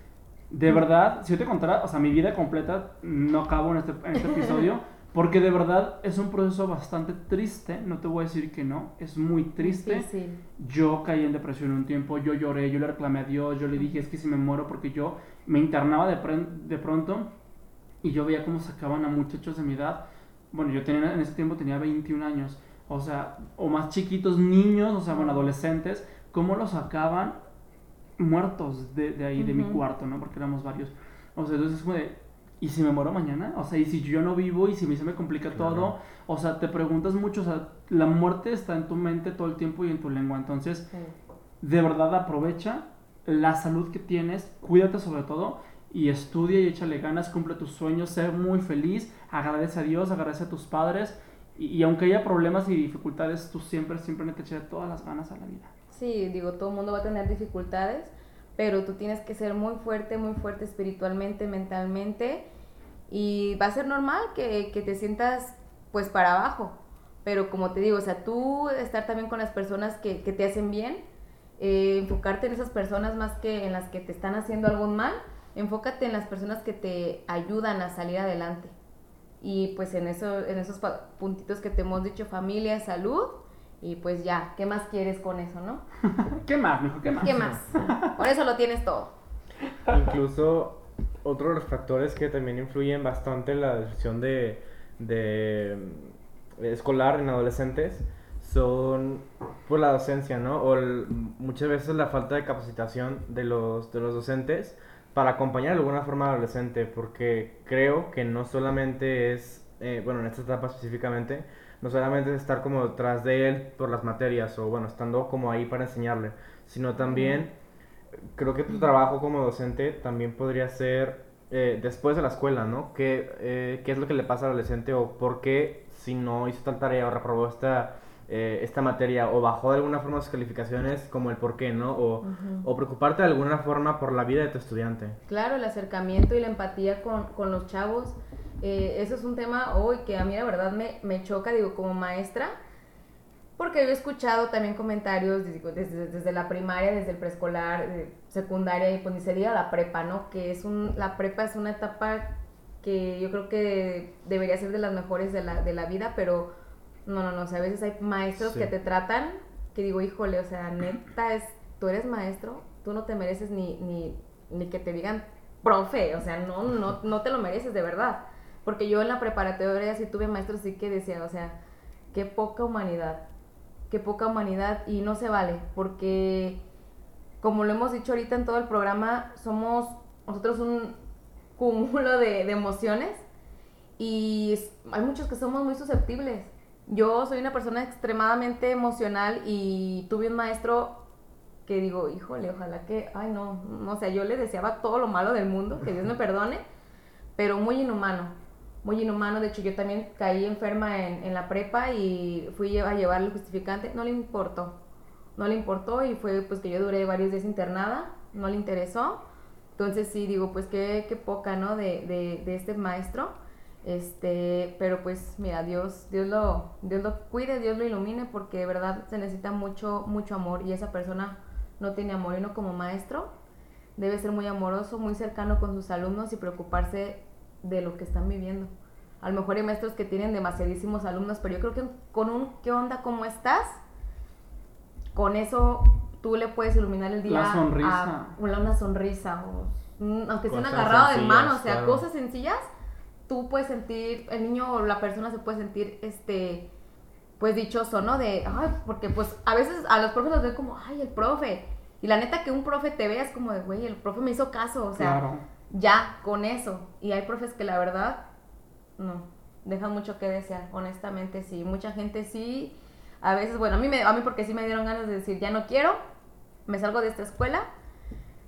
de verdad, si yo te contara, o sea, mi vida completa no acabo en este, en este episodio, porque de verdad es un proceso bastante triste, no te voy a decir que no, es muy triste. Difícil. Yo caí en depresión un tiempo, yo lloré, yo le reclamé a Dios, yo le dije, es que si me muero, porque yo me internaba de, de pronto y yo veía cómo sacaban a muchachos de mi edad. Bueno, yo tenía, en ese tiempo tenía 21 años, o sea, o más chiquitos, niños, o sea, bueno, adolescentes, cómo los sacaban muertos de, de ahí, de mi cuarto, ¿no? Porque éramos varios. O sea, entonces es como de, ¿y si me muero mañana? O sea, ¿y si yo no vivo y si a mí se me complica Claro. todo? O sea, te preguntas mucho, o sea, la muerte está en tu mente todo el tiempo y en tu lengua. Entonces, Sí. de verdad aprovecha la salud que tienes, cuídate sobre todo y estudia y échale ganas, cumple tus sueños, sé muy feliz, agradece a Dios, agradece a tus padres y, y aunque haya problemas y dificultades, tú siempre, siempre te eches todas las ganas a la vida. Sí, digo, todo el mundo va a tener dificultades, pero tú tienes que ser muy fuerte, muy fuerte espiritualmente, mentalmente, y va a ser normal que, que te sientas pues para abajo, pero como te digo, o sea, tú estar también con las personas que, que te hacen bien, eh, enfocarte en esas personas más que en las que te están haciendo algún mal, enfócate en las personas que te ayudan a salir adelante. Y pues en, eso, en esos puntitos que te hemos dicho, familia, salud, y pues ya, ¿qué más quieres con eso, no? ¿Qué más, mijo? ¿Qué más? ¿Qué más? Por eso lo tienes todo. Incluso otro de los factores que también influyen bastante en la decisión de, de mm, escolar en adolescentes son por la docencia, ¿no? O el- muchas veces la falta de capacitación de los, de los docentes para acompañar de alguna forma al adolescente, porque creo que no solamente es, eh, bueno, en esta etapa específicamente, no solamente es estar como detrás de él por las materias o, bueno, estando como ahí para enseñarle, sino también creo que tu trabajo como docente también podría ser eh, después de la escuela, ¿no? ¿Qué, eh, ¿Qué es lo que le pasa al adolescente o por qué si no hizo tal tarea o reprobó esta, eh, esta materia o bajó de alguna forma sus calificaciones, como el por qué, ¿no? O, o preocuparte de alguna forma por la vida de tu estudiante. Claro, el acercamiento y la empatía con, con los chavos, eh, eso es un tema hoy que a mí la verdad me, me choca, digo, como maestra, porque yo he escuchado también comentarios digo, desde, desde la primaria, desde el preescolar, eh, secundaria y pues ni se diga la prepa, ¿no? Que es un, la prepa es una etapa que yo creo que debería ser de las mejores de la, de la vida, pero no, no, no, o sea, a veces hay maestros Sí. que te tratan, que digo, híjole, o sea, neta, es, tú eres maestro, tú no te mereces ni, ni, ni que te digan profe, o sea, no, no, no te lo mereces de verdad. Porque yo en la preparatoria sí tuve maestros sí que decían, o sea, qué poca humanidad, qué poca humanidad y no se vale, porque como lo hemos dicho ahorita en todo el programa, somos nosotros un cúmulo de, de emociones y hay muchos que somos muy susceptibles. Yo soy una persona extremadamente emocional y tuve un maestro que digo, híjole, ojalá que, ay no, no, o sea, yo le deseaba todo lo malo del mundo, que Dios me perdone, pero muy inhumano, muy inhumano. De hecho, yo también caí enferma en, en la prepa y fui a llevar el justificante. No le importó. No le importó y fue pues que yo duré varios días internada. No le interesó. Entonces sí, digo, pues qué, qué poca, ¿no? De, de, de este maestro. Este, pero pues mira, Dios, Dios lo, Dios lo cuide, Dios lo ilumine, porque de verdad se necesita mucho, mucho amor y esa persona no tiene amor y uno como maestro debe ser muy amoroso, muy cercano con sus alumnos y preocuparse de lo que están viviendo. A lo mejor hay maestros que tienen demasiadísimos alumnos, pero yo creo que con un ¿qué onda? ¿Cómo estás? Con eso tú le puedes iluminar el día La sonrisa. a una, una sonrisa, o, mm, aunque sea un agarrado de mano, o sea, claro. cosas sencillas, tú puedes sentir, el niño o la persona se puede sentir, este, pues dichoso, ¿no? De, ay, porque pues a veces a los profes los ven como, ay, el profe. Y la neta que un profe te vea es como de, güey, el profe me hizo caso, o sea, Claro. Ya con eso. Y hay profes que la verdad, no, dejan mucho que desear, honestamente, sí. Mucha gente sí, a veces, bueno, a mí, me, a mí porque sí me dieron ganas de decir, ya no quiero, me salgo de esta escuela.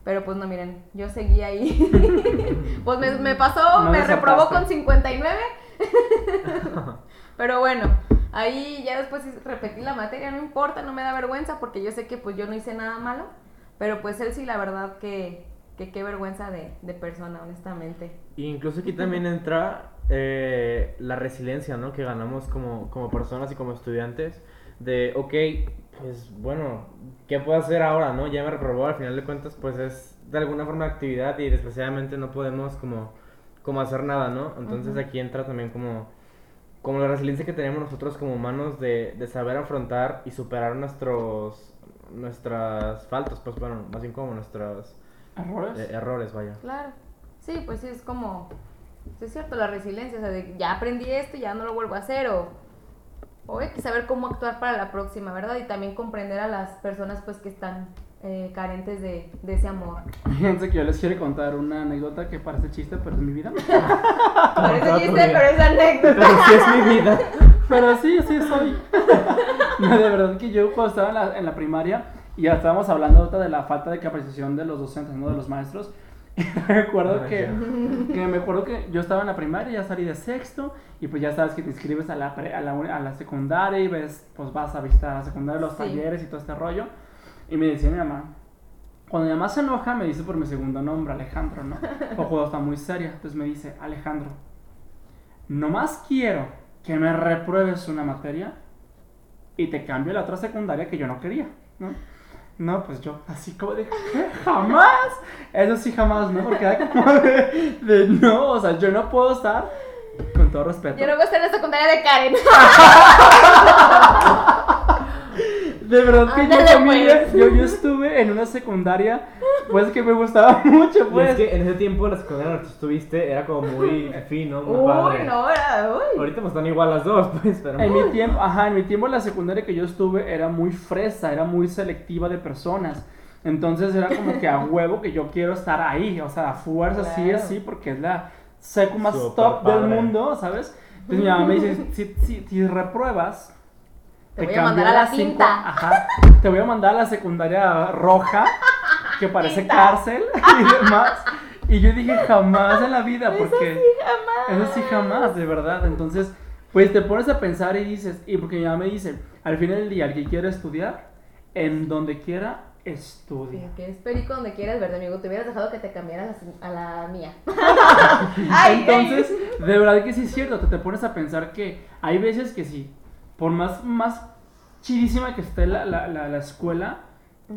Pero pues no, miren, yo seguí ahí. pues me, me pasó, No me reprobó con 59. Pero bueno, ahí ya después repetí la materia, no importa, no me da vergüenza porque yo sé que pues yo no hice nada malo. Pero pues él sí, la verdad que, que qué vergüenza de, de persona, honestamente. Y incluso aquí también entra eh, la resiliencia, ¿no? Que ganamos como, como personas y como estudiantes. De, ok, pues bueno, ¿qué puedo hacer ahora, no? Ya me reprobó, al final de cuentas, pues es de alguna forma actividad y desgraciadamente no podemos como, como hacer nada, ¿no? Entonces aquí entra también como, como la resiliencia que tenemos nosotros como humanos de, de saber afrontar y superar nuestros, nuestras faltas, pues bueno, más bien como nuestros ¿Errores? eh, errores, vaya. Claro. Sí, pues sí, es como, sí es cierto, la resiliencia, o sea, de ya aprendí esto, ya no lo vuelvo a hacer, o, o hay que saber cómo actuar para la próxima, ¿verdad? Y también comprender a las personas, pues, que están eh, carentes de, de ese amor. Fíjense que yo les quiero contar una anécdota que parece chiste, pero es mi vida. Parece chiste, pero es anécdota. Pero sí es mi vida. Pero sí, sí soy. No, de verdad que yo cuando estaba en la, en la primaria y ya estábamos hablando ahorita de la falta de capacitación de los docentes, no de los maestros. Y recuerdo que, me acuerdo que yo estaba en la primaria, ya salí de sexto y pues ya sabes que te inscribes a la, pre- a la, a la secundaria y ves, pues vas a visitar a la secundaria, los Sí. talleres y todo este rollo. Y me decía mi mamá, cuando mi mamá se enoja me dice por mi segundo nombre, Alejandro, ¿no? O cuando está muy seria, entonces me dice, Alejandro, nomás quiero que me repruebes una materia y te cambio la otra secundaria que yo no quería, ¿no? No, pues yo así como de. Jamás. Eso sí, jamás, ¿no? Porque era como de, de, no, o sea, yo no puedo estar, con todo respeto, Yo no voy a estar en la secundaria de Karen. de verdad que yo, familia, pues. yo, yo estuve en una secundaria, pues que me gustaba mucho, Y pues. es que en ese tiempo la secundaria en la que tú estuviste era como muy fino, muy Uy, padre. no, era, uy. Ahorita pues están igual las dos, pues, pero... En mi tiempo, ajá, en mi tiempo la secundaria que yo estuve era muy fresa, era muy selectiva de personas. Entonces era como que a huevo que yo quiero estar ahí, o sea, a fuerza sí Claro. es sí, porque es la secu más Súper top del padre. mundo, ¿sabes? Entonces mi mamá me dice, si, si, si repruebas, Te voy a mandar a la cinco- quinta. Ajá, te voy a mandar a la secundaria roja, que parece cárcel y demás. Y yo dije, jamás en la vida, porque... Eso sí, jamás. Eso sí jamás, de verdad. Entonces, pues te pones a pensar y dices, y porque mi mamá me dice, al final del día, el que quiera estudiar, en donde quiera, estudia. que es perico donde quieras, ¿verdad, amigo? Te hubieras dejado que te cambiaras a la mía. Entonces, de verdad que sí es cierto, te, te pones a pensar que hay veces que sí, por más, más chidísima que esté la, la, la, la escuela,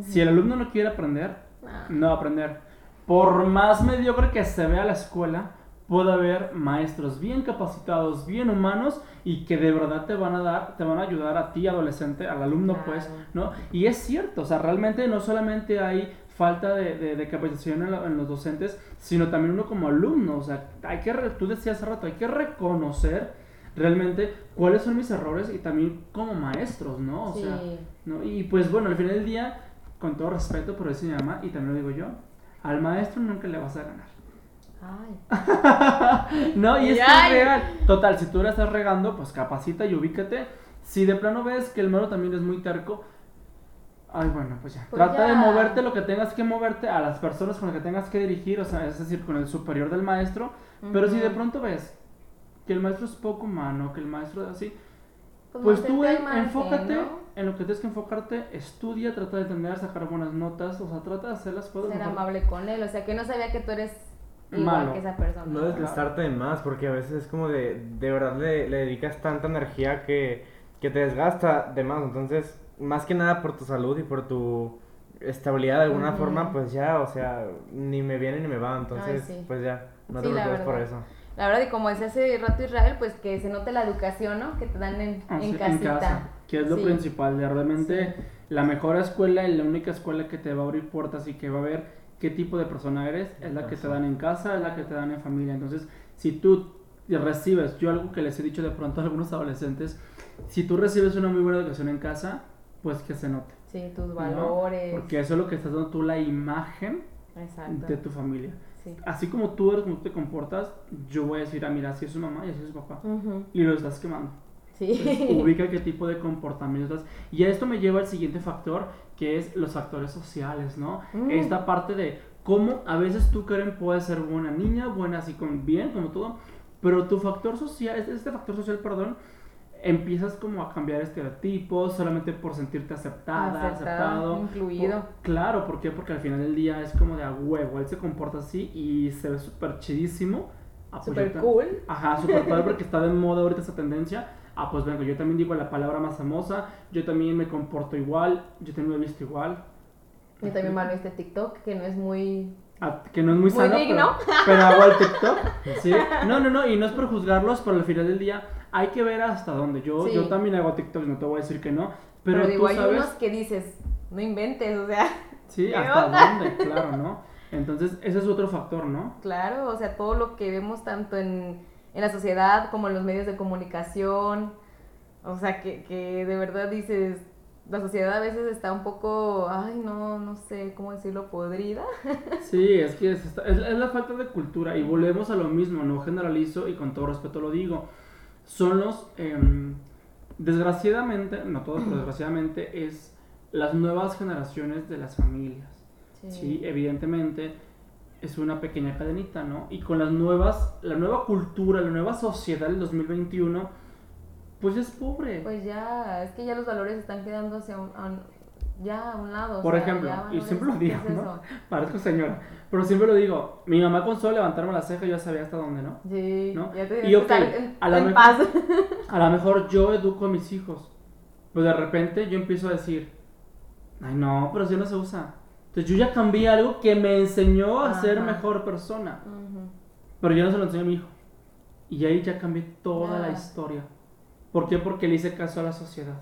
si el alumno no quiere aprender, Ah. no va a aprender. Por más mediocre que se vea la escuela, puede haber maestros bien capacitados, bien humanos y que de verdad te van a dar, te van a ayudar a ti, adolescente, al alumno, Claro. pues, ¿no? Y es cierto, o sea, realmente no solamente hay falta de, de- de capacitación en, la- en los docentes, sino también uno como alumno, o sea, hay que, tú decías hace rato, hay que reconocer realmente cuáles son mis errores y también como maestros, ¿no? O sea, Sí. ¿no? Y pues bueno, al final del día, con todo respeto por eso mi mamá, y también lo digo yo, al maestro nunca le vas a ganar. Ay. No, y es que Ay. es real. Total, si tú la estás regando, pues capacita y ubícate. Si de plano ves que el malo también es muy terco, ay, bueno, pues ya. Pues Trata de ya. moverte lo que tengas que moverte a las personas con las que tengas que dirigir, o sea, es decir, con el superior del maestro. Pero si de pronto ves que el maestro es poco humano, que el maestro es así. Pues Pues tú en- margen, enfócate ¿no? en lo que tienes que enfocarte, estudia, trata de entender, sacar buenas notas, o sea, trata de hacer las cosas Ser mejor. amable con él, o sea, que no sabía que tú eres igual Malo. que esa persona. No desgastarte de más, porque a veces es como de, de verdad le, le dedicas tanta energía que, que te desgasta de más. Entonces, más que nada por tu salud y por tu estabilidad de alguna forma, pues ya, o sea, ni me viene ni me va. Entonces, sí. pues ya, no te Sí, preocupes por eso. La verdad, y como decía hace rato Israel, pues que se note la educación, ¿no? Que te dan en, Así, en casita. casa, que es lo Sí. principal, de realmente la mejor escuela y la única escuela que te va a abrir puertas y que va a ver qué tipo de persona eres, es la que te dan en casa, es la que te dan en familia. Entonces, si tú recibes, yo algo que les he dicho de pronto a algunos adolescentes, si tú recibes una muy buena educación en casa, pues que se note. Sí, tus ¿no? valores. Porque eso es lo que estás dando tú la imagen Exacto. de tu familia. Sí. Así como tú eres, como tú te comportas, yo voy a decir, ah, mira, así es su mamá y así es su papá. Ujú. Y lo estás quemando. Sí. Entonces, ubica qué tipo de comportamiento estás. Y a esto me lleva al siguiente factor, que es los factores sociales, ¿no? Mm. Esta parte de cómo a veces tú, Karen, puedes ser buena niña, buena así con bien, como todo, pero tu factor social, este- este factor social, perdón, empiezas como a cambiar estereotipos solamente por sentirte aceptada, Aceptado, aceptado. incluido. Por- claro, ¿por qué? Porque al final del día es como de a huevo, él se comporta así y se ve súper chidísimo. Ah, pues Súper cool. Ajá, súper padre porque está de moda ahorita esa tendencia. Ah, pues vengo, yo también digo la palabra más famosa, yo también me comporto igual, yo también me he visto igual. Yo también malo este TikTok, que no es muy... Ah, que no es muy Muy sano, digno. pero, pero hago el TikTok. ¿sí? No, no, no, y no es por juzgarlos, pero al final del día hay que ver hasta dónde. Yo, Sí. yo también hago TikTok, no te voy a decir que no, pero, Pero, digo, tú hay sabes, unos que dices, no inventes, o sea, sí, ¿qué hasta onda? dónde, claro, ¿no? Entonces, ese es otro factor, ¿no? claro, o sea, todo lo que vemos tanto en, en la sociedad como en los medios de comunicación, o sea, que, que de verdad dices, la sociedad a veces está un poco, ay, no, no sé cómo decirlo, podrida. Sí, es que es- es la falta de cultura y volvemos a lo mismo, no generalizo y con todo respeto lo digo. Son los, em, desgraciadamente, no todos, pero desgraciadamente es las nuevas generaciones de las familias. Sí, evidentemente es una pequeña cadenita, ¿no? Y con las nuevas, la nueva cultura, la nueva sociedad del 2021, pues es pobre. Pues ya, es que ya los valores están quedando hacia un- a un- ya a un lado. o Por sea, ejemplo, y siempre lo ¿qué digo, es ¿no? Parezco señora, pero siempre lo digo. Mi mamá con solo levantarme la ceja yo sabía hasta dónde, ¿no? Sí, ¿No? ya te Y ok, a la en mejor-. A lo mejor yo educo a mis hijos, pero de repente yo empiezo a decir, ay no, pero si no se usa. Entonces yo ya cambié algo que me enseñó a ser Ajá. mejor persona, Ujú. pero yo no se lo enseño a mi hijo. Y ahí ya cambié toda la Ya. historia. ¿Por qué? Porque le hice caso a la sociedad.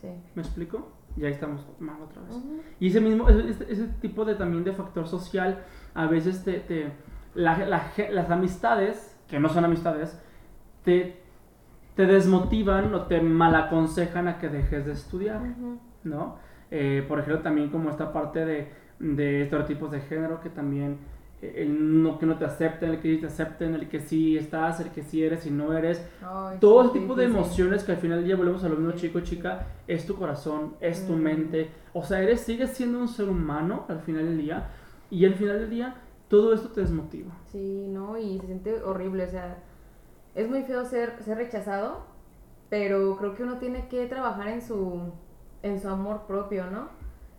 Sí. ¿Me explico? Y ahí estamos mal otra vez. Y ese mismo, ese, tipo de también de factor social, a veces te, te- la- la ge- las amistades, que no son amistades, te, te desmotivan o te malaconsejan a que dejes de estudiar. ¿no? Eh, por ejemplo, también como esta parte de, de estereotipos de género, que también el no, que no te acepten, el que sí te acepten, el que sí estás, el que sí eres y no eres, Ay, todo sí, ese tipo de emociones que al final del día volvemos a lo mismo chico chica es tu corazón es tu Mm. mente. O sea eres sigues siendo un ser humano al final del día y al final del día todo esto te desmotiva. Sí, no, y se siente horrible, o sea, es muy feo ser, ser rechazado, pero creo que uno tiene que trabajar en su, en su amor propio, ¿no?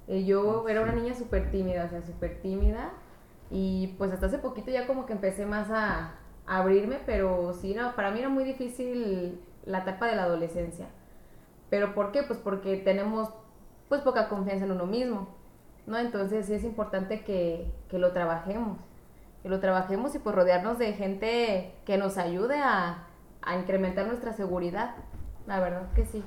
Eh, yo era una niña súper tímida, o sea, súper tímida, y pues hasta hace poquito ya como que empecé más a, abrirme, pero sí, no, para mí era muy difícil la etapa de la adolescencia. ¿Pero por qué? Pues porque tenemos pues poca confianza en uno mismo, ¿no? Entonces sí es importante que, que lo trabajemos que lo trabajemos y pues rodearnos de gente que nos ayude a, a incrementar nuestra seguridad. La verdad que sí.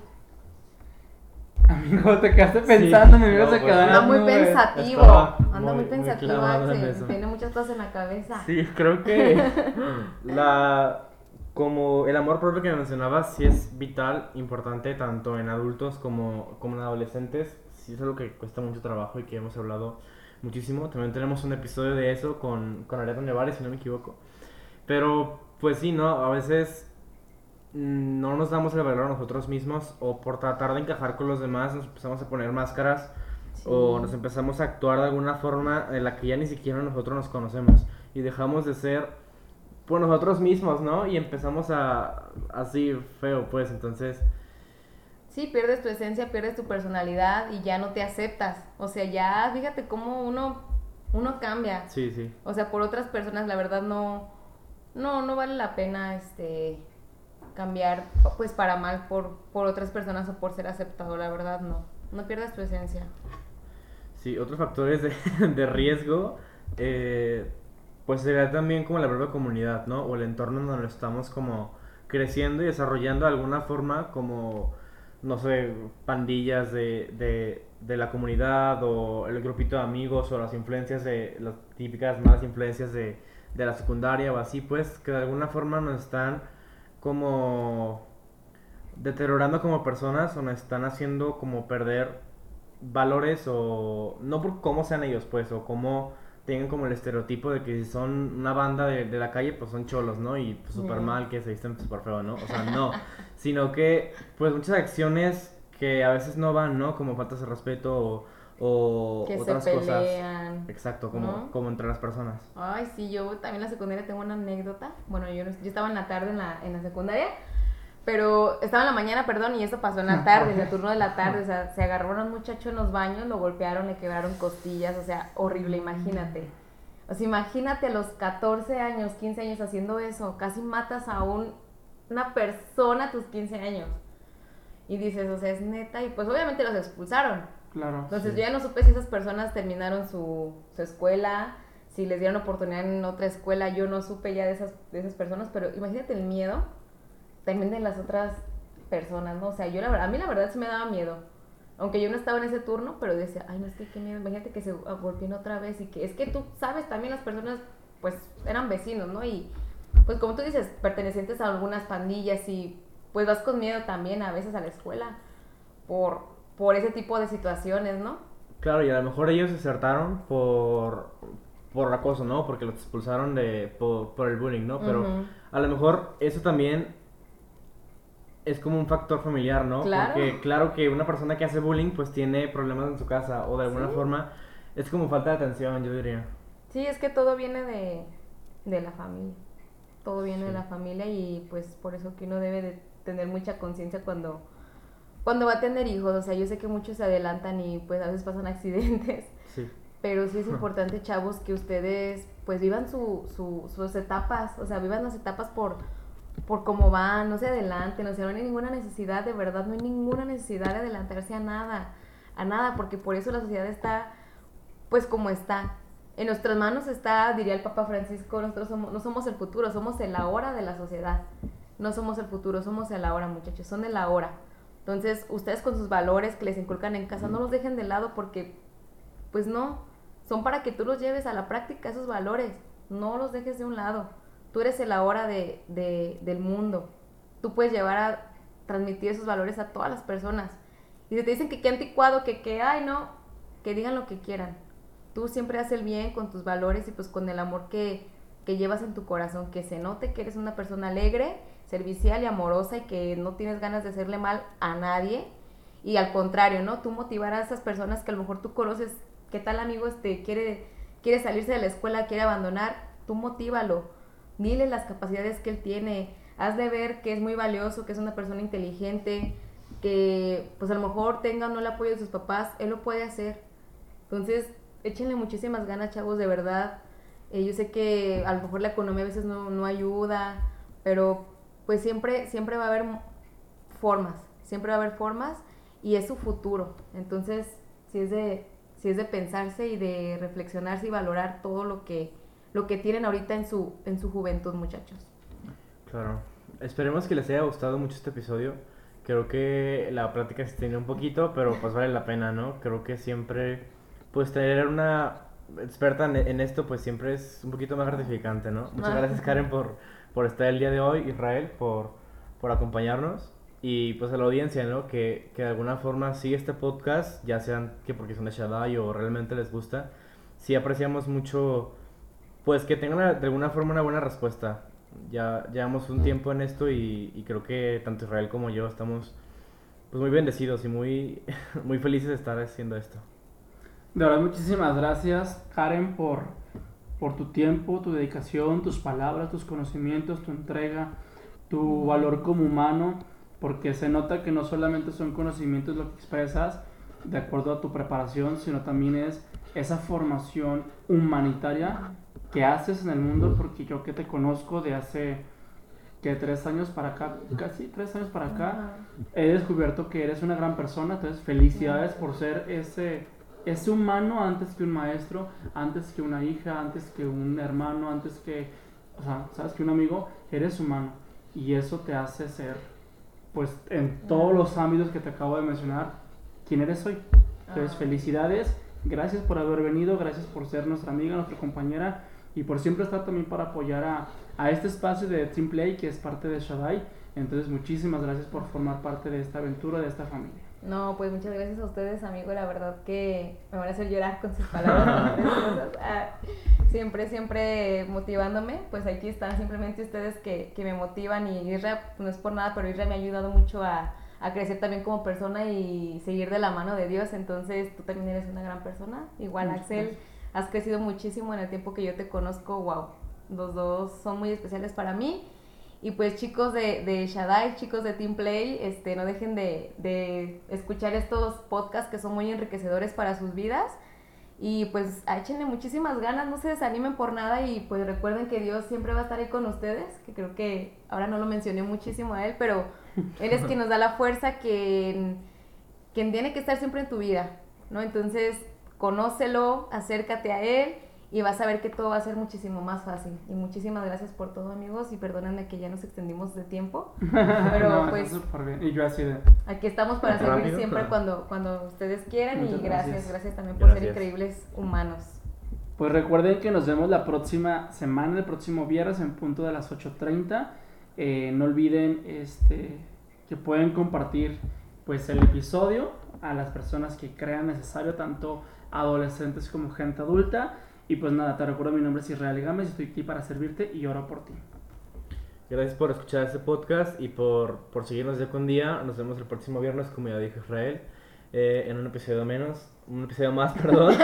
Amigo te quedaste pensando, me me ibas a quedar Anda muy no, pensativo. Anda muy, muy- pensativo, Axel. Tiene muchas cosas en la cabeza. Sí, creo que la como el amor propio que mencionabas sí es vital, importante tanto en adultos como, como en adolescentes. Sí es algo que cuesta mucho trabajo y que hemos hablado muchísimo. También tenemos un episodio de eso con, con Ariadna Nevares, si no me equivoco. Pero pues sí, ¿no? A veces no nos damos el valor a nosotros mismos o por tratar de encajar con los demás nos empezamos a poner máscaras Sí. o nos empezamos a actuar de alguna forma en la que ya ni siquiera nosotros nos conocemos y dejamos de ser por nosotros mismos, ¿no? Y empezamos a así feo, pues, entonces Sí, pierdes tu esencia, pierdes tu personalidad y ya no te aceptas. O sea, ya fíjate cómo uno uno cambia. Sí, sí. O sea, por otras personas la verdad no no no vale la pena este cambiar pues para mal por por otras personas o por ser aceptado, la verdad no. No pierdas tu esencia. Sí, otros factores de, de riesgo eh, pues sería también como la propia comunidad, ¿no? O el entorno en donde estamos como creciendo y desarrollando de alguna forma como, no sé, pandillas de, de, de la comunidad o el grupito de amigos o las influencias de, las típicas malas influencias de, de la secundaria o así, pues que de alguna forma nos están como deteriorando como personas o nos están haciendo como perder valores o no por cómo sean ellos pues o cómo tengan como el estereotipo de que si son una banda de, de la calle, pues son cholos, ¿no? Y pues súper Yeah. mal, que se visten súper feo, ¿no? O sea, no. Sino que, pues muchas acciones que a veces no van, ¿no? Como faltas de respeto o, o que se otras cosas. Exacto, como, ¿no? como entre las personas. Ay, sí, yo también en la secundaria tengo una anécdota. Bueno, yo, yo estaba en la tarde en la, en la secundaria, pero estaba en la mañana, perdón, y eso pasó en la tarde, en el turno de la tarde. O sea, se agarró a un muchacho en los baños, lo golpearon, le quebraron costillas, o sea, horrible, imagínate. O sea, imagínate a los 14 años, 15 años haciendo eso. Casi matas a un, una persona a tus 15 años. Y dices, o sea, es neta. Y pues obviamente los expulsaron. Claro. Entonces yo ya no supe si esas personas terminaron su, su escuela, si les dieron oportunidad en otra escuela, yo no supe ya de esas, de esas personas, pero imagínate el miedo también de las otras personas, ¿no? O sea, yo la verdad, a mí la verdad sí me daba miedo. Aunque yo no estaba en ese turno, pero decía, ay, no, es que qué miedo, imagínate que se golpeen otra vez y que es que tú sabes también las personas, pues eran vecinos, ¿no? Y pues como tú dices, pertenecientes a algunas pandillas y pues vas con miedo también a veces a la escuela por, por ese tipo de situaciones, ¿no? Claro, y a lo mejor ellos desertaron por, por acoso, ¿no? Porque los expulsaron de, por, por el bullying, ¿no? Pero a lo mejor eso también es como un factor familiar, ¿no? Claro. Porque claro que una persona que hace bullying pues tiene problemas en su casa o de alguna Sí. forma es como falta de atención, yo diría. Sí, es que todo viene de, de la familia. Todo viene de la familia y pues por eso que uno debe de tener mucha conciencia cuando, cuando va a tener hijos. O sea, yo sé que muchos se adelantan y pues a veces pasan accidentes. Sí. Pero sí es importante, chavos, que ustedes pues vivan su, su- sus etapas, o sea, vivan las etapas por, por cómo van, no se adelanten, o sea, no hay ninguna necesidad, de verdad, no hay ninguna necesidad de adelantarse a nada, a nada, porque por eso la sociedad está pues como está. En nuestras manos está, diría el Papa Francisco, nosotros somos, no somos el futuro, somos el ahora de la sociedad. No somos el futuro, somos el ahora, muchachos, son el ahora. Entonces, ustedes con sus valores que les inculcan en casa, no los dejen de lado porque pues no, son para que tú los lleves a la práctica, esos valores, no los dejes de un lado. Tú eres el ahora de, de- del mundo, tú puedes llevar a transmitir esos valores a todas las personas. Y si te dicen que qué anticuado, que qué, ay no, que digan lo que quieran. Tú siempre haces el bien con tus valores y pues con el amor que, que llevas en tu corazón, que se note que eres una persona alegre, servicial y amorosa y que no tienes ganas de hacerle mal a nadie. Y al contrario, ¿no? Tú motivar a esas personas que a lo mejor tú conoces, qué tal amigo este quiere, quiere salirse de la escuela, quiere abandonar, tú motívalo, dile las capacidades que él tiene, hazle ver que es muy valioso, que es una persona inteligente, que pues a lo mejor tenga o no el apoyo de sus papás, él lo puede hacer. Entonces, échenle muchísimas ganas, chavos, de verdad. Eh, yo sé que a lo mejor la economía a veces no, no ayuda, pero pues siempre, siempre va a haber formas, siempre va a haber formas y es su futuro. Entonces, si es de, si es de pensarse y de reflexionarse y valorar todo lo que, lo que tienen ahorita en su, en su juventud, muchachos. Claro. Esperemos que les haya gustado mucho este episodio. Creo que la plática se tiene un poquito, pero pues vale la pena, ¿no? Creo que siempre, pues tener una experta en, en esto, pues siempre es un poquito más gratificante, ¿no? Muchas Ah. gracias Karen por, por estar el día de hoy, Israel, por, por acompañarnos. Y pues a la audiencia, ¿no? Que, que de alguna forma sigue este podcast, ya sean que porque son de Shaddai o realmente les gusta. Sí apreciamos mucho, pues que tengan de alguna forma una buena respuesta. Ya llevamos un tiempo en esto y, y creo que tanto Israel como yo estamos pues muy bendecidos y muy, muy felices de estar haciendo esto. De verdad, muchísimas gracias, Karen, por, por tu tiempo, tu dedicación, tus palabras, tus conocimientos, tu entrega, tu valor como humano, porque se nota que no solamente son conocimientos lo que expresas de acuerdo a tu preparación, sino también es esa formación humanitaria que haces en el mundo, porque yo que te conozco de hace que tres años para acá, casi tres años para acá, he descubierto que eres una gran persona, entonces felicidades por ser ese, ese humano antes que un maestro, antes que una hija, antes que un hermano, antes que, o sea, sabes que un amigo, eres humano y eso te hace ser, pues en todos los ámbitos que te acabo de mencionar, quién eres hoy. Entonces felicidades, gracias por haber venido, gracias por ser nuestra amiga, nuestra compañera y por siempre estar también para apoyar a, a este espacio de Team Play que es parte de Shaddai. Entonces, muchísimas gracias por formar parte de esta aventura, de esta familia. No, pues muchas gracias a ustedes, amigo. La verdad que me van a hacer llorar con sus palabras. Ah, siempre, siempre motivándome. Pues aquí están simplemente ustedes que, que me motivan. Y Isra, no es por nada, pero Isra me ha ayudado mucho a, a, crecer también como persona y seguir de la mano de Dios. Entonces, tú también eres una gran persona. Igual, Axel has crecido muchísimo en el tiempo que yo te conozco, wow, los dos son muy especiales para mí. Y pues chicos de, de Shaddai, chicos de Team Play, este, no dejen de, de escuchar estos podcasts que son muy enriquecedores para sus vidas. Y pues échenle muchísimas ganas, no se desanimen por nada y pues recuerden que Dios siempre va a estar ahí con ustedes, que creo que ahora no lo mencioné muchísimo a Él, pero Él es quien nos da la fuerza, quien, quien tiene que estar siempre en tu vida, ¿no? Entonces conócelo, acércate a él y vas a ver que todo va a ser muchísimo más fácil. Y muchísimas gracias por todo, amigos, y perdónenme que ya nos extendimos de tiempo. Pero pues Y yo así de... Aquí estamos para servir siempre cuando, cuando ustedes quieran y gracias, gracias, también por ser increíbles humanos. Pues recuerden que nos vemos la próxima semana, el próximo viernes en punto de las 8.30. Eh, no olviden este, que pueden compartir pues el episodio a las personas que crean necesario, tanto adolescentes como gente adulta. Y pues nada, te recuerdo, mi nombre es Israel Gámez, estoy aquí para servirte y oro por ti. Gracias por escuchar este podcast y por, por seguirnos día con día. Nos vemos el próximo viernes, como ya dijo Israel, eh, en un episodio menos, un episodio más, perdón.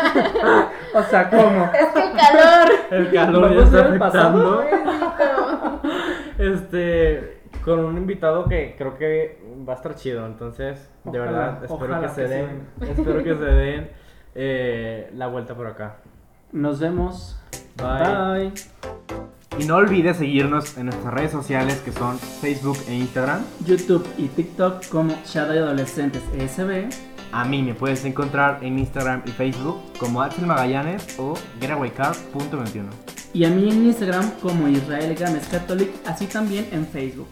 o sea, ¿cómo? Es que el calor. El calor ya está afectando. este, con un invitado que creo que va a estar chido, entonces, de verdad, espero que, se den, espero que se den eh, la vuelta por acá. Nos vemos. Bye. Y no olvides seguirnos en nuestras redes sociales que son Facebook e Instagram, YouTube y TikTok como Shadow Adolescentes ESB. A mí me puedes encontrar en Instagram y Facebook como Axel Magallanes o getawaycar.21. Y a mí en Instagram como Israel Games Catholic, así también en Facebook.